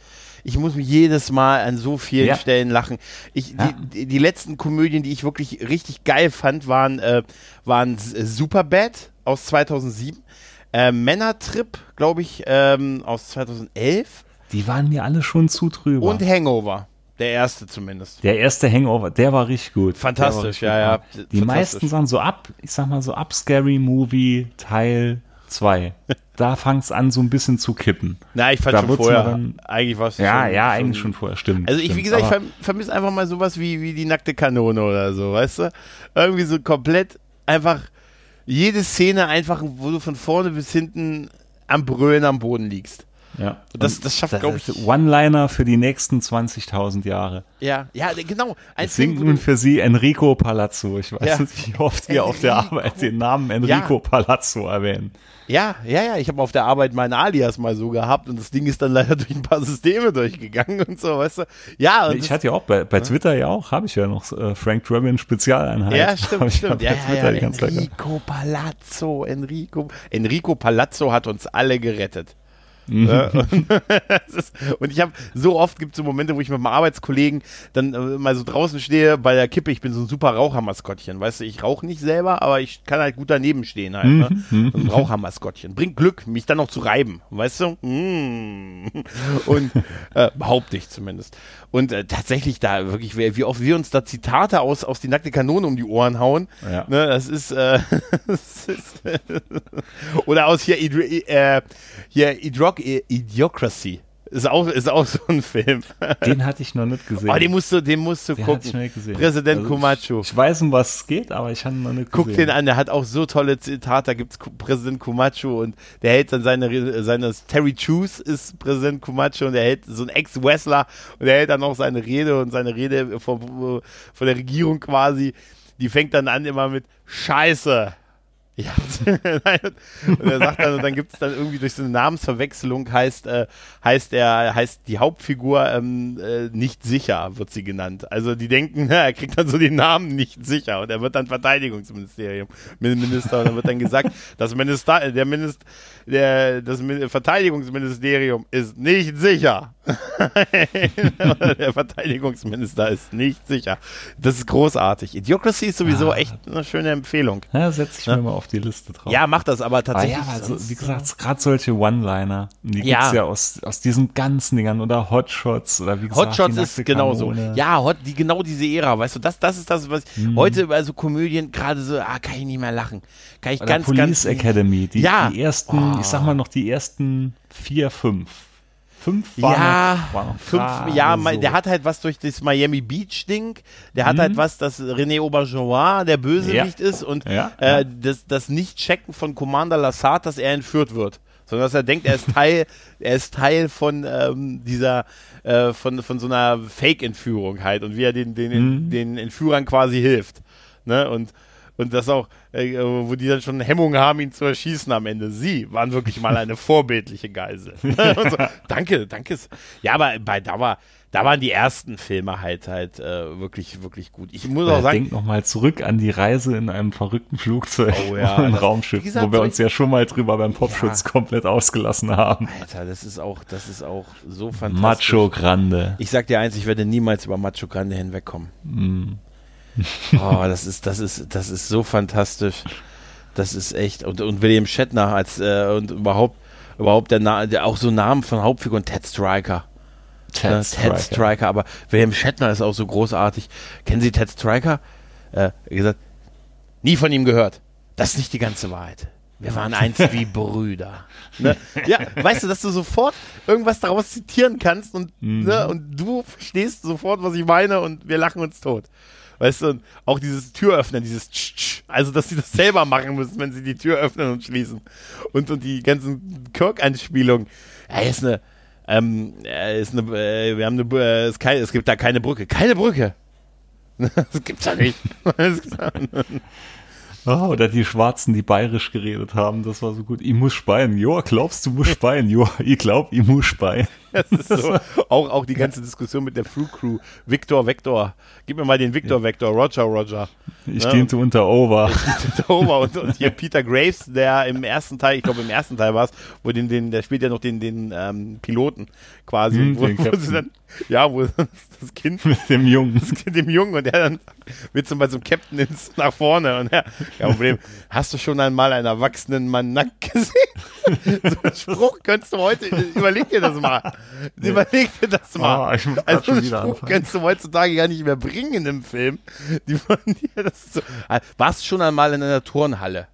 ich muss mich jedes Mal an so vielen ja. Stellen lachen. Ich, ja. die, die, letzten Komödien, die ich wirklich richtig geil fand, waren, äh, waren Superbad aus 2007, äh, Männertrip, glaube ich, ähm, aus 2011. Die waren mir alle schon zu drüber. Und Hangover. Der erste zumindest. Der erste Hangover, der war richtig gut. Fantastisch, ja, ja. Die meisten sagen so ab, ich sag mal so ab Scary Movie Teil 2. da fängt es an, so ein bisschen zu kippen. Na, ich fand da schon vorher. Dann, eigentlich was. Ja, schon, ja, eigentlich schon vorher, stimmt. Also ich, stimmt, wie gesagt, ich vermisse einfach mal sowas wie, wie die nackte Kanone oder so, weißt du? Irgendwie so komplett einfach jede Szene einfach, wo du von vorne bis hinten am Brüllen am Boden liegst. Ja. Das, das schafft, glaube ich. One-Liner für die nächsten 20.000 Jahre. Ja, ja, genau. Ein das singt nun für Sie Enrico Palazzo. Ich weiß ja. nicht, wie oft wir auf der Arbeit den Namen Enrico ja. Palazzo erwähnen. Ja, ja, ja. Ich habe auf der Arbeit meinen Alias mal so gehabt und das Ding ist dann leider [laughs] durch ein paar Systeme durchgegangen und so, weißt du. Ja. ich hatte ja auch bei, bei Twitter ja auch, habe ich ja noch äh, Frank Drabin Spezialeinheit. Ja, stimmt, stimmt. Ja, ja, ja, Enrico Palazzo, Enrico. Enrico Palazzo hat uns alle gerettet. Mhm. [laughs] und ich habe so oft gibt es so Momente, wo ich mit meinem Arbeitskollegen dann äh, mal so draußen stehe bei der Kippe. Ich bin so ein super Rauchermaskottchen, weißt du. Ich rauche nicht selber, aber ich kann halt gut daneben stehen halt. Ne? Mhm. So ein Rauchermaskottchen bringt Glück, mich dann noch zu reiben, weißt du. Mm. [laughs] Und äh, behaupte ich zumindest. Und äh, tatsächlich da wirklich, wie oft wir uns da Zitate aus aus die nackte Kanone um die Ohren hauen. Ja. Ne, das ist, äh, [laughs] das ist oder aus hier äh, hier Idrock Idiocracy. Ist auch, ist auch so ein Film. Den hatte ich noch nicht gesehen. Oh, den musst du, den musst du den gucken. Präsident also Kumacho. Ich, ich, weiß, um was es geht, aber ich habe ihn noch nicht Guck gesehen. Guck den an, der hat auch so tolle Zitate. Da gibt es Präsident Kumacho und der hält dann seine, seine Terry Chews ist Präsident Kumacho und der hält so ein Ex-Wrestler und er hält dann auch seine Rede und seine Rede von, von der Regierung quasi. Die fängt dann an immer mit Scheiße. Ja, [laughs] und er sagt dann, und dann gibt es dann irgendwie durch so eine Namensverwechslung heißt, äh, heißt er, heißt die Hauptfigur ähm, äh, nicht sicher, wird sie genannt. Also die denken, [laughs] er kriegt dann so den Namen nicht sicher und er wird dann Verteidigungsministerium Minister und dann wird dann gesagt, [laughs] das Minister, der Minister, der, das Verteidigungsministerium ist nicht sicher. der Verteidigungsminister ist nicht sicher. Das ist großartig. Idiocracy ist sowieso ah. echt eine schöne Empfehlung. Ja, setze ich ja? mir mal auf die Liste drauf. Ja, mach das aber tatsächlich. Ah, ja, also, wie gesagt, gerade solche One-Liner, die ja. gibt's ja aus, aus diesen ganzen Dingern oder Hotshots oder wie gesagt. Hotshots ist genauso. Ja, Hot, die, genau diese Ära, weißt du, das, das ist das, was hm. heute bei so Komödien gerade so, ah, kann ich nicht mehr lachen. Kann ich oder ganz, Police ganz. Academy, die, ja. die ersten, oh. ich sag mal noch die ersten vier, fünf fünf waren ja, noch, noch fünf, ja, so. der hat halt was durch das Miami Beach Ding. Der mhm. hat halt was, dass René Auberjonois der Bösewicht ja. ist und ja, äh, das, das Nicht-Checken von Commander Lassard, dass er entführt wird. Sondern dass er denkt, er ist Teil, [laughs] er ist Teil von ähm, dieser, äh, von, von so einer Fake-Entführung halt und wie er den, den, mhm. den Entführern quasi hilft. Ne? Und und das auch, äh, wo die dann schon Hemmungen haben, ihn zu erschießen am Ende. Sie waren wirklich mal eine [laughs] vorbildliche Geisel. [laughs] so, danke, danke. Ja, aber bei da war, da waren die ersten Filme halt halt äh, wirklich wirklich gut. Ich muss auch sagen, denk noch mal zurück an die Reise in einem verrückten Flugzeug oh, ja, [laughs] ein Raumschiff, gesagt, wo wir uns ja schon mal drüber beim Popschutz ja. komplett ausgelassen haben. Alter, das ist auch das ist auch so fantastisch. Macho Grande. Ich sag dir eins, ich werde niemals über Macho Grande hinwegkommen. Mm. [laughs] Oh, das ist, das ist, das ist so fantastisch. Das ist echt. Und, und William Shatner als äh, und überhaupt, überhaupt der, Na der auch so Namen von Hauptfiguren, Ted Striker. Ted, äh, Striker. Ted Striker, aber William Shatner ist auch so großartig. Kennen Sie Ted Striker? Äh, wie gesagt, nie von ihm gehört. Das ist nicht die ganze Wahrheit. Wir waren [laughs] einst wie Brüder. Ne? Ja, weißt du, dass du sofort irgendwas daraus zitieren kannst und, mhm. ne, und du verstehst sofort, was ich meine und wir lachen uns tot. Weißt du, auch dieses Türöffnen, dieses Tsch, Tsch, also dass sie das selber machen müssen, wenn sie die Tür öffnen und schließen. Und, und die ganzen Kirk-Anspielungen. Ja, ist eine, ähm, äh, ist eine, äh, wir haben eine, äh, es, kein, es gibt da keine Brücke. Keine Brücke! [laughs] das gibt's ja nicht. [laughs] Oh, [laughs] oder die Schwarzen, die bayerisch geredet haben, das war so gut. Ich muss speien. Joa, glaubst du, muss speien? Joa, ich glaub, ich muss speien. [laughs] Das ist so. auch, auch die ganze Diskussion mit der Fruit Crew. Victor, Vector. Gib mir mal den Victor, Vector. Roger, Roger. Ich Over. Ich diente unter Over. Und, und hier Peter Graves, der im ersten Teil, ich glaube im ersten Teil war es, wo den, den, der spielt ja noch den, den ähm, Piloten quasi. Hm, wo, wo sie dann, ja, wo [laughs] das Kind mit dem Jungen. Das Kind dem Jungen und der dann wird zum Beispiel zum Captain ins, nach vorne und er, kein Problem. Hast du schon einmal einen erwachsenen Mann nackt gesehen? [laughs] so einen Spruch könntest du heute, überleg dir das mal. [laughs] Überleg dir das mal. Oh, also einen Spruch anfangen. kannst du heutzutage gar nicht mehr bringen im Film. Die von dir, das so. Warst du schon einmal in einer Turnhalle?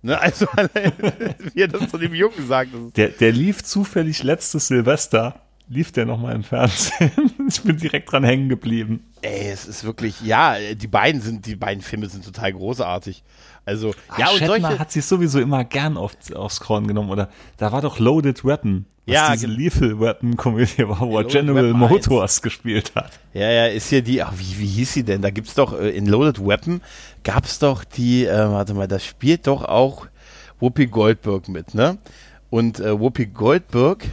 Ne, also, [laughs] wie er das zu dem Jungen sagt. Der, der lief zufällig letztes Silvester lief der nochmal im Fernsehen. [laughs] ich bin direkt dran hängen geblieben. Ey, es ist wirklich, ja, die beiden sind, die beiden Filme sind total großartig. Also, Ach, ja, und solche hat sich sowieso immer gern auf, aufs Korn genommen, oder? Da war doch Loaded Weapon. Was ja, diese Lethal Weapon Komödie war, wo er General Weapon Motors 1. gespielt hat. Ja, ja, ist hier die, ach, wie, wie hieß sie denn? Da gibt's doch, äh, in Loaded Weapon gab's doch die, äh, warte mal, da spielt doch auch Whoopi Goldberg mit, ne? Und äh, Whoopi Goldberg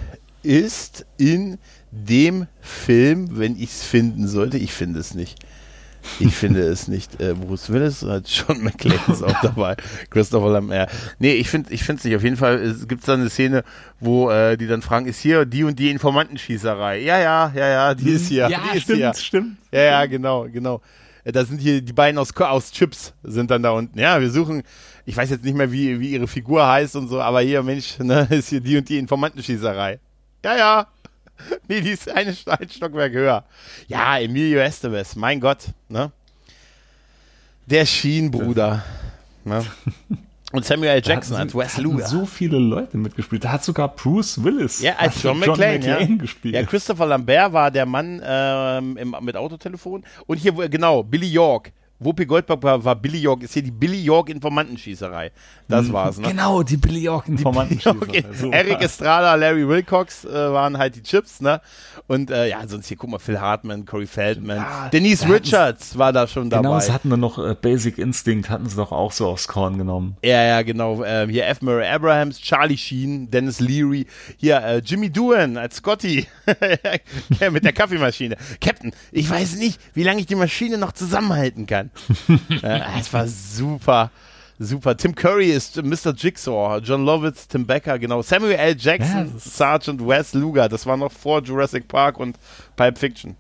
ist in dem Film, wenn ich es finden sollte, ich finde es nicht. Ich finde es nicht. Äh, Bruce Willis hat John McClane ist auch [laughs] dabei. Christopher Lambert. Nee, ich finde ich finde es nicht. Auf jeden Fall gibt es da eine Szene, wo äh, die dann fragen, ist hier die und die Informantenschießerei? Ja, ja, ja, ja, die ist hier. Ja, die stimmt, hier. stimmt. Ja, ja, genau, genau. Äh, da sind hier die beiden aus, aus Chips sind dann da unten. Ja, wir suchen, ich weiß jetzt nicht mehr, wie, wie ihre Figur heißt und so, aber hier, Mensch, ne, [laughs] ist hier die und die Informantenschießerei. Ja, ja. [laughs] Nee, die ist eine, ein Stockwerk höher. Ja, Emilio Estevez, mein Gott, ne? Der Schienenbruder. Ne? Und Samuel L. Jackson als Wes Luger. so viele Leute mitgespielt. Da hat sogar Bruce Willis ja, als John, John McClane, McClane ja. gespielt. Ja, Christopher Lambert war der Mann ähm, im, mit Autotelefon. Und hier, genau, Billy York Whoopi Goldberg war, war, Billy York, ist hier die Billy York Informantenschießerei. Das mhm. war's, ne? Genau, die Billy York Informantenschießerei. [laughs] Eric Estrada, Larry Wilcox äh, waren halt die Chips, ne? Und äh, ja, sonst hier, guck mal, Phil Hartman, Corey Feldman, ja, Denise Richards war da schon genau, dabei. Genau, das hatten wir noch, äh, Basic Instinct hatten sie doch auch so aufs Korn genommen. Ja, ja, genau. Ähm, hier F. Murray Abrahams, Charlie Sheen, Dennis Leary, hier äh, Jimmy Doohan als Scotty [laughs] mit der Kaffeemaschine. Captain, ich weiß nicht, wie lange ich die Maschine noch zusammenhalten kann. [laughs] es war super. Super. Tim Curry ist Mr. Jigsaw, John Lovitz, Tim Becker, genau. Samuel L. Jackson, ja, Sergeant Wes Luger. Das war noch vor Jurassic Park und Pipe Fiction.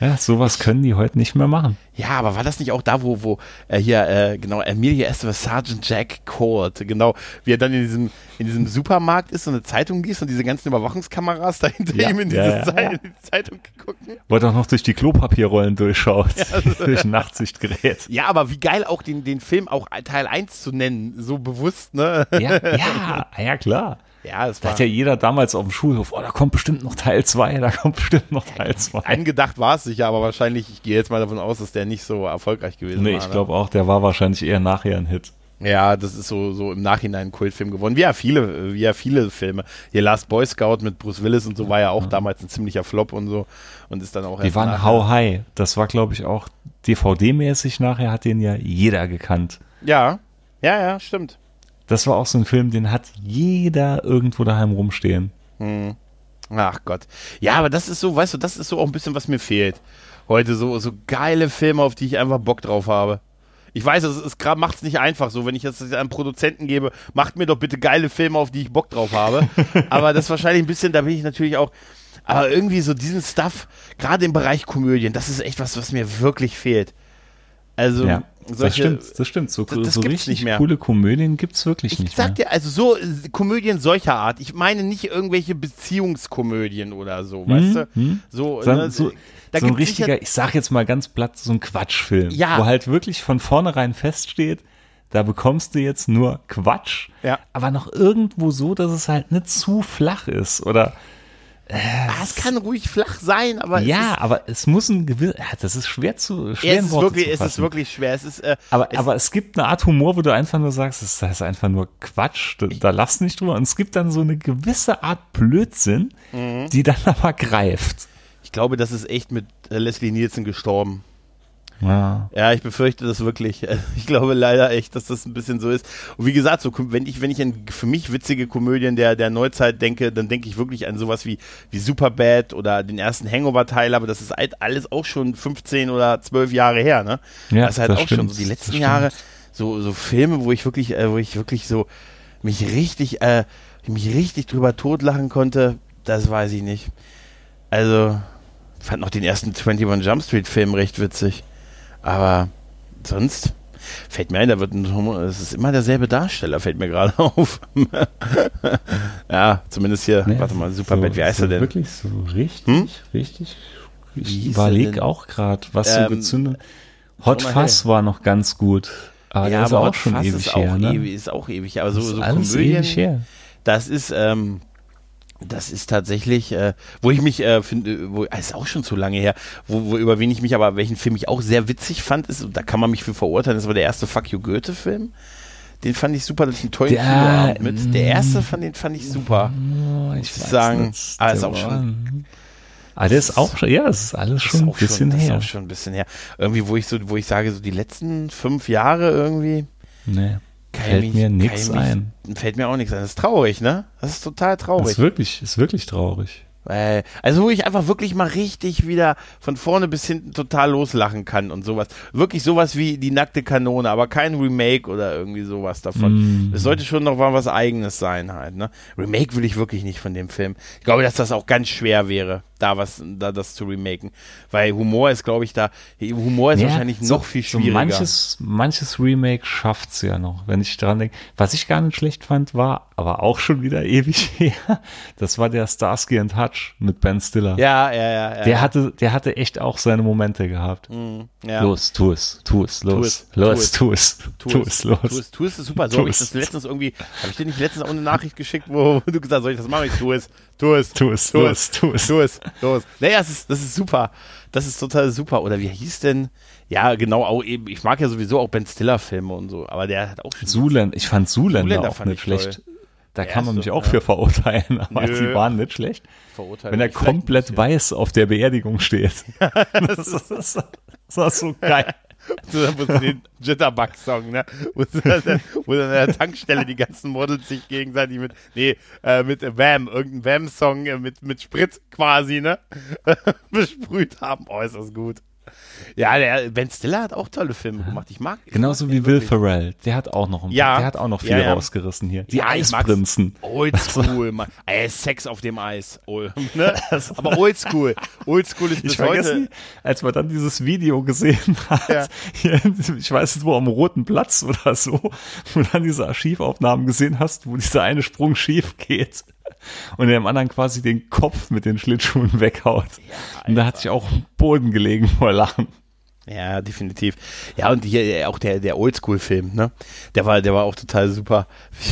Ja, sowas können die heute nicht mehr machen. Ja, aber war das nicht auch da, wo, wo äh, hier, äh, genau, Emilia Estevez, Sergeant Jack Court, genau, wie er dann in diesem, in diesem Supermarkt ist und eine Zeitung liest und diese ganzen Überwachungskameras dahinter ja, ihm in, ja, diese ja, in die Zeitung gucken. Wo er doch noch durch die Klopapierrollen durchschaut, also, [laughs] [laughs] durch ein Nachtsichtgerät. Ja, aber wie geil auch den, den Film auch Teil 1 zu nennen, so bewusst, ne? Ja, [laughs] ja, ja klar. Ja, das da hat ja jeder damals auf dem Schulhof, oh, da kommt bestimmt noch Teil 2, da kommt bestimmt noch Teil 2. Angedacht war es sicher, aber wahrscheinlich, ich gehe jetzt mal davon aus, dass der nicht so erfolgreich gewesen nee, war. Nee, ich glaube auch, der war wahrscheinlich eher nachher ein Hit. Ja, das ist so, so im Nachhinein ein Kultfilm geworden. Wie ja viele, wie ja viele Filme. Hier Last Boy Scout mit Bruce Willis und so war ja auch ja. damals ein ziemlicher Flop und so. Und ist dann auch Die waren How High. Das war, glaube ich, auch DVD-mäßig nachher, hat den ja jeder gekannt. Ja, ja, ja, stimmt. Das war auch so ein Film, den hat jeder irgendwo daheim rumstehen. Hm. Ach Gott. Ja, aber das ist so, weißt du, das ist so auch ein bisschen, was mir fehlt. Heute so, so geile Filme, auf die ich einfach Bock drauf habe. Ich weiß, es ist gerade macht es nicht einfach so, wenn ich das einem Produzenten gebe, macht mir doch bitte geile Filme, auf die ich Bock drauf habe. [laughs] aber das ist wahrscheinlich ein bisschen, da bin ich natürlich auch, aber irgendwie so diesen Stuff, gerade im Bereich Komödien, das ist echt was, was mir wirklich fehlt. Also, ja. Solche, das stimmt, das stimmt. So, das, so richtig nicht mehr. coole Komödien gibt es wirklich ich nicht sag mehr. dir, also so äh, Komödien solcher Art. Ich meine nicht irgendwelche Beziehungskomödien oder so, mhm. weißt du? Mhm. So, so, ne, so, da so ein richtiger, ich sag jetzt mal ganz platt, so ein Quatschfilm. Ja. Wo halt wirklich von vornherein feststeht, da bekommst du jetzt nur Quatsch, ja. aber noch irgendwo so, dass es halt nicht zu flach ist oder ah, es kann ruhig flach sein, aber ja, aber es muss ein gewiss, ja, das ist schwer zu schwer es ist wirklich, es ist wirklich schwer. Es ist, äh, aber, es, aber es gibt eine Art Humor, wo du einfach nur sagst, das ist einfach nur Quatsch, da, da lass nicht drüber. Und es gibt dann so eine gewisse Art Blödsinn, Mhm. die dann [laughs] aber greift. ich glaube, das ist echt mit äh, Leslie Nielsen gestorben. Ja. Ja, ich befürchte das wirklich. [laughs] Ich glaube leider echt, dass das ein bisschen so ist. Und wie gesagt, so wenn ich wenn ich an für mich witzige Komödien der der Neuzeit denke, dann denke ich wirklich an sowas wie wie Superbad oder den ersten Hangover Teil, aber das ist halt alles auch schon 15 oder 12 Jahre her, ne? Ja, das ist halt das auch schon stimmt, so die letzten Jahre so so Filme, wo ich wirklich äh, wo ich wirklich so mich richtig äh, mich richtig drüber totlachen konnte, das weiß ich nicht. Also ich fand noch den ersten 21 Jump Street Film recht witzig. Aber sonst fällt mir ein, da wird ein, es ist immer derselbe Darsteller, fällt mir gerade [laughs] auf. ja, zumindest hier, Nee, warte mal, Superbad, so, wie heißt so er denn? Wirklich so richtig, Hm? richtig. Ich er überlege auch gerade, was Ähm, so gezündet. Hot Fuzz war noch ganz gut. Aber der ist aber auch Hot schon Fuzz ewig ist her, auch ne? ewig, ist auch ewig, aber so, ist so alles Komödien, ewig her. das ist, ähm, das ist tatsächlich, äh, wo ich mich äh, finde, wo, ah, ist auch schon zu lange her, wo, wo über wen ich mich aber, welchen Film ich auch sehr witzig fand, ist, da kann man mich für verurteilen, das war der erste Fuck You Goethe-Film. Den fand ich super, dass ich einen tollen Der- mit. Der erste fand den fand ich super. Oh, ich Muss sagen, nicht, ah, ist auch schon- ist auch schon, ja, es ist alles schon ist ein bisschen ist her. auch schon ein bisschen her. Irgendwie, wo ich so, wo ich sage, so die letzten fünf Jahre irgendwie. Nee, kann fällt ich mir mich- nichts ein. mich- Fällt mir auch nichts ein. Das ist traurig, ne? Das ist total Das traurig. ist wirklich, ist wirklich traurig. Weil, also wo ich einfach wirklich mal richtig wieder von vorne bis hinten total loslachen kann und sowas. Wirklich sowas wie die nackte Kanone, aber kein Remake oder irgendwie sowas davon. Mm. Es sollte schon noch mal was eigenes sein halt, ne? Remake will ich wirklich nicht von dem Film. Ich glaube, dass das auch ganz schwer wäre, da was, da das zu remaken. Weil Humor ist, glaube ich, da, Humor ist Ja, wahrscheinlich so- noch viel so schwieriger. manches, manches Remake schafft's ja noch, wenn ich dran denke. Was ich gar nicht schlecht fand, war, aber auch schon wieder [laughs] ewig her, das war der Starsky and Hutch mit Ben Stiller. ja, ja, ja. ja Der hatte, der hatte echt auch seine Momente gehabt. ja. Los, tu es, tu es, los, es, los, tu tu es, tu es, los. Tu es, tu es ist super. So habe ich es. das letztens irgendwie, habe ich dir nicht letztens auch eine Nachricht geschickt, wo [laughs] du gesagt hast, soll ich das machen? Ich tu es, tu es, Tu es, tu es, tu es. tu es, los. Naja, das ist, das ist super. Das ist total super. Oder wie hieß denn? Ja, genau, auch eben, ich mag ja sowieso auch Ben Stiller Filme und so, aber der hat auch. Zuländer, ich fand Zuländer, Zuländer auch fand nicht toll. schlecht. Da Der kann man mich auch ja. für verurteilen, aber Nö. die waren nicht schlecht. verurteilt. Wenn er komplett weiß auf der Beerdigung steht. [laughs] das, ist, das, das war so geil. So, musst du den Jitterbug-Song, ne? Wo, dann- wo dann an der Tankstelle die ganzen Models sich gegenseitig mit, nee, äh, mit Wham, irgendein Wham-Song äh, mit, mit Sprit quasi, ne? [laughs] Besprüht haben. Oh, ist das gut. Ja, der Ben Stiller hat auch tolle Filme gemacht. Ich mag ich Genauso mag wie Will wirklich. Ferrell. Der hat auch noch, ein, Ja. der hat auch noch viel Ja, ja. rausgerissen hier. Die Ja. Eisprinzen. Oldschool, Mann. Ey, Sex auf dem Eis. Oh, [laughs] ne? [laughs] Aber oldschool. Oldschool ist bis Ich vergesse heute. als man dann dieses Video gesehen [laughs] hat, Ja. hier, ich weiß nicht wo, am Roten Platz oder so, wo dann diese Archivaufnahmen gesehen hast, wo dieser eine Sprung schief geht und der dem anderen quasi den Kopf mit den Schlittschuhen weghaut. und da hat sich auch am Boden gelegen vor Lachen. Ja, definitiv. Ja, und hier äh, auch der, der Oldschool-Film, ne? Der war, der war auch total super.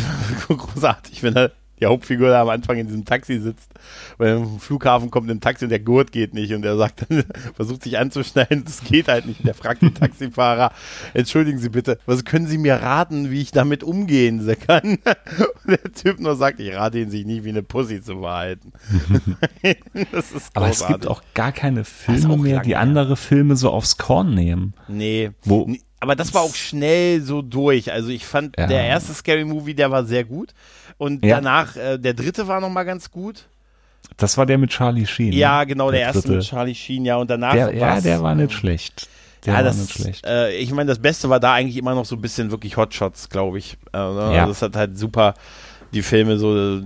[laughs] Großartig, wenn er die Hauptfigur da am Anfang in diesem Taxi sitzt, weil vom Flughafen kommt im Taxi und der Gurt geht nicht und er sagt [laughs] versucht sich anzuschneiden, das geht halt nicht. Und der fragt den Taxifahrer, entschuldigen Sie bitte, was können Sie mir raten, wie ich damit umgehen kann? [laughs] Und der Typ nur sagt, ich rate Ihnen, sich nie wie eine Pussy zu verhalten. [laughs] das ist Aber es großartig. gibt auch gar keine Filme mehr, die andere Filme so aufs Korn nehmen. Nee. Wo- Nee, Aber das war auch schnell so durch. Also ich fand, Ja. der erste Scary Movie, der war sehr gut. Und Ja. danach, äh, der dritte war nochmal ganz gut. Das war der mit Charlie Sheen. Ja, ne? genau, der, erste dritte. mit Charlie Sheen, ja. Und danach Der, ja, der war nicht ähm, schlecht. Der ja, war das, nicht schlecht. Äh, ich meine, das Beste war da eigentlich immer noch so ein bisschen wirklich Hotshots, glaube ich. Äh, ne? Ja. Also das hat halt super die Filme so äh,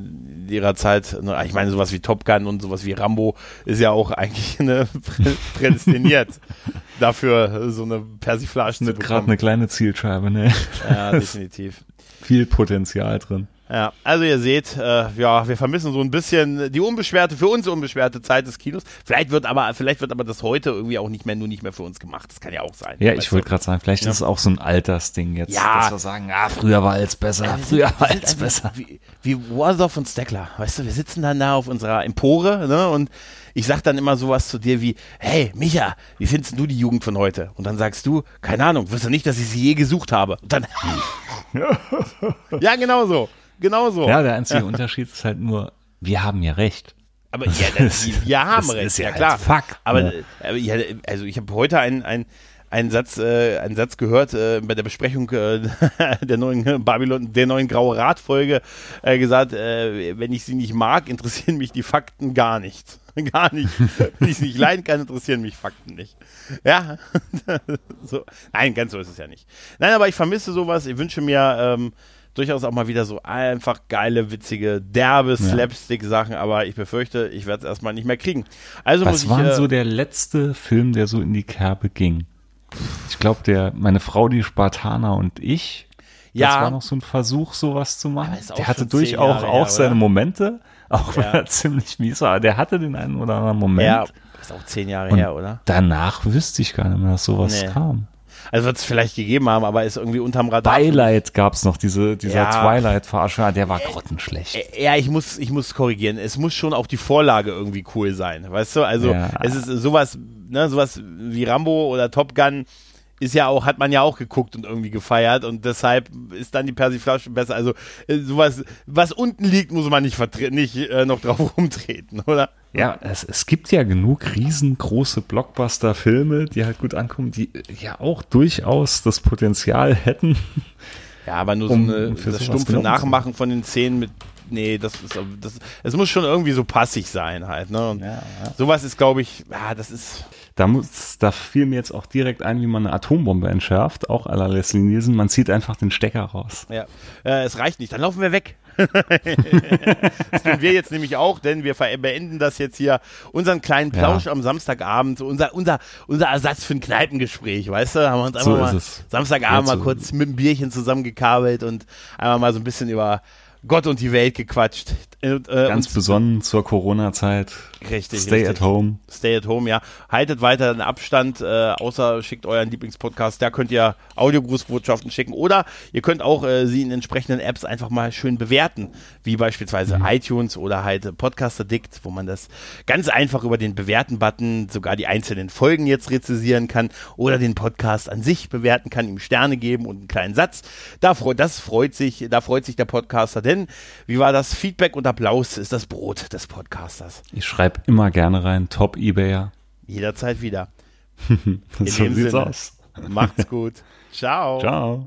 ihrer Zeit, ne? ich meine, sowas wie Top Gun und sowas wie Rambo ist ja auch eigentlich ne, prä- prädestiniert [laughs] dafür, so eine Persiflage zu Nicht gerade bekommen. eine kleine Zielscheibe, ne? Ja, [laughs] definitiv. Viel Potenzial drin. Ja, also ihr seht, äh, ja, wir vermissen so ein bisschen die unbeschwerte, für uns unbeschwerte Zeit des Kinos. Vielleicht wird aber, vielleicht wird aber das heute irgendwie auch nicht mehr, nur nicht mehr für uns gemacht. Das kann ja auch sein. Ja, ich wollte gerade sagen, vielleicht ja. ist es auch so ein Altersding jetzt, ja. dass wir sagen, ah, früher war alles besser, ja, früher war alles besser. Wie, wie Warsdorf und Steckler, weißt du, wir sitzen dann da auf unserer Empore, ne, und ich sag dann immer sowas zu dir wie, hey, Micha, wie findest du die Jugend von heute? Und dann sagst du, keine Ahnung, wirst du nicht, dass ich sie je gesucht habe. Und dann, [laughs] [laughs] ja, genau so. Genau so. Ja, der einzige [laughs] Unterschied ist halt nur, wir haben ja recht. Aber ja, [laughs] das, wir haben recht, ist ja, ja klar. Fakt, aber, ne? aber ja, also ich habe heute einen, einen, einen Satz, äh, einen Satz gehört äh, bei der Besprechung äh, [laughs] der neuen Babylon, der neuen Graue Rat-Folge äh, gesagt, äh, wenn ich sie nicht mag, interessieren mich die Fakten gar nicht. gar nicht. wenn ich sie nicht leiden kann, interessieren mich Fakten nicht. Ja. so. Nein, ganz so ist es ja nicht. Nein, aber ich vermisse sowas. Ich wünsche mir ähm, durchaus auch mal wieder so einfach geile, witzige, derbe ja. Slapstick-Sachen, aber ich befürchte, ich werde es erstmal nicht mehr kriegen. Also Was war äh, so der letzte Film, der so in die Kerbe ging? Ich glaube, der, meine Frau, die Spartaner und ich, ja. das war noch so ein Versuch, sowas zu machen. Der hatte durchaus auch, auch seine Momente, auch wenn er ziemlich mies war. Der hatte den einen oder anderen Moment. Ja, ist auch zehn Jahre und her, oder? Danach wüsste ich gar nicht mehr, dass sowas nee. kam. Also wird es vielleicht gegeben haben, aber ist irgendwie unterm Radar. Twilight gab es noch, diese, dieser ja. Twilight-Verarscher, der war grottenschlecht. Ja, ich muss, ich muss korrigieren. Es muss schon auch die Vorlage irgendwie cool sein. Weißt du? Also ja. es ist sowas, ne, sowas wie Rambo oder Top Gun ist ja auch, hat man ja auch geguckt und irgendwie gefeiert und deshalb ist dann die Persiflage besser. Also äh, sowas, was unten liegt, muss man nicht, nicht äh, noch drauf [laughs] rumtreten, oder? Ja, es, es gibt ja genug riesengroße Blockbuster-Filme, die halt gut ankommen, die ja auch durchaus das Potenzial hätten. Ja, aber nur um, so eine, das stumpfe Nachmachen von den Szenen mit nee, das ist, das, es muss schon irgendwie so passig sein halt, ne? Und ja, ja. sowas ist, glaube ich, ja, das ist. Da muss, da fiel mir jetzt auch direkt ein, wie man eine Atombombe entschärft, auch la Leslie Nielsen. Man zieht einfach den Stecker raus. Ja, äh, es reicht nicht, dann laufen wir weg. [laughs] das tun wir jetzt nämlich auch, denn wir beenden das jetzt hier, unseren kleinen Plausch ja. am Samstagabend, unser, unser, unser Ersatz für ein Kneipengespräch, weißt du? Haben wir uns einfach so mal Samstagabend mal kurz mit einem Bierchen zusammengekabelt und einfach mal so ein bisschen über Gott und die Welt gequatscht. Äh, Ganz besonnen zur Corona-Zeit. Richtig. Stay richtig. at home. Stay at home, ja. Haltet weiter den Abstand, äh, außer schickt euren Lieblingspodcast. Da könnt ihr Audiogrußbotschaften schicken oder ihr könnt auch äh, sie in entsprechenden Apps einfach mal schön bewerten, wie beispielsweise mhm. iTunes oder halt Podcast Addict, wo man das ganz einfach über den Bewerten-Button sogar die einzelnen Folgen jetzt rezisieren kann oder den Podcast an sich bewerten kann, ihm Sterne geben und einen kleinen Satz. Da freut, das freut sich, da freut sich der Podcaster, denn wie war das Feedback und Applaus ist das Brot des Podcasters. Ich schreibe immer gerne rein, Top Ebayer. Jederzeit wieder. [laughs] In so sieht's Sinne, aus. Macht's gut. [laughs] Ciao. Ciao.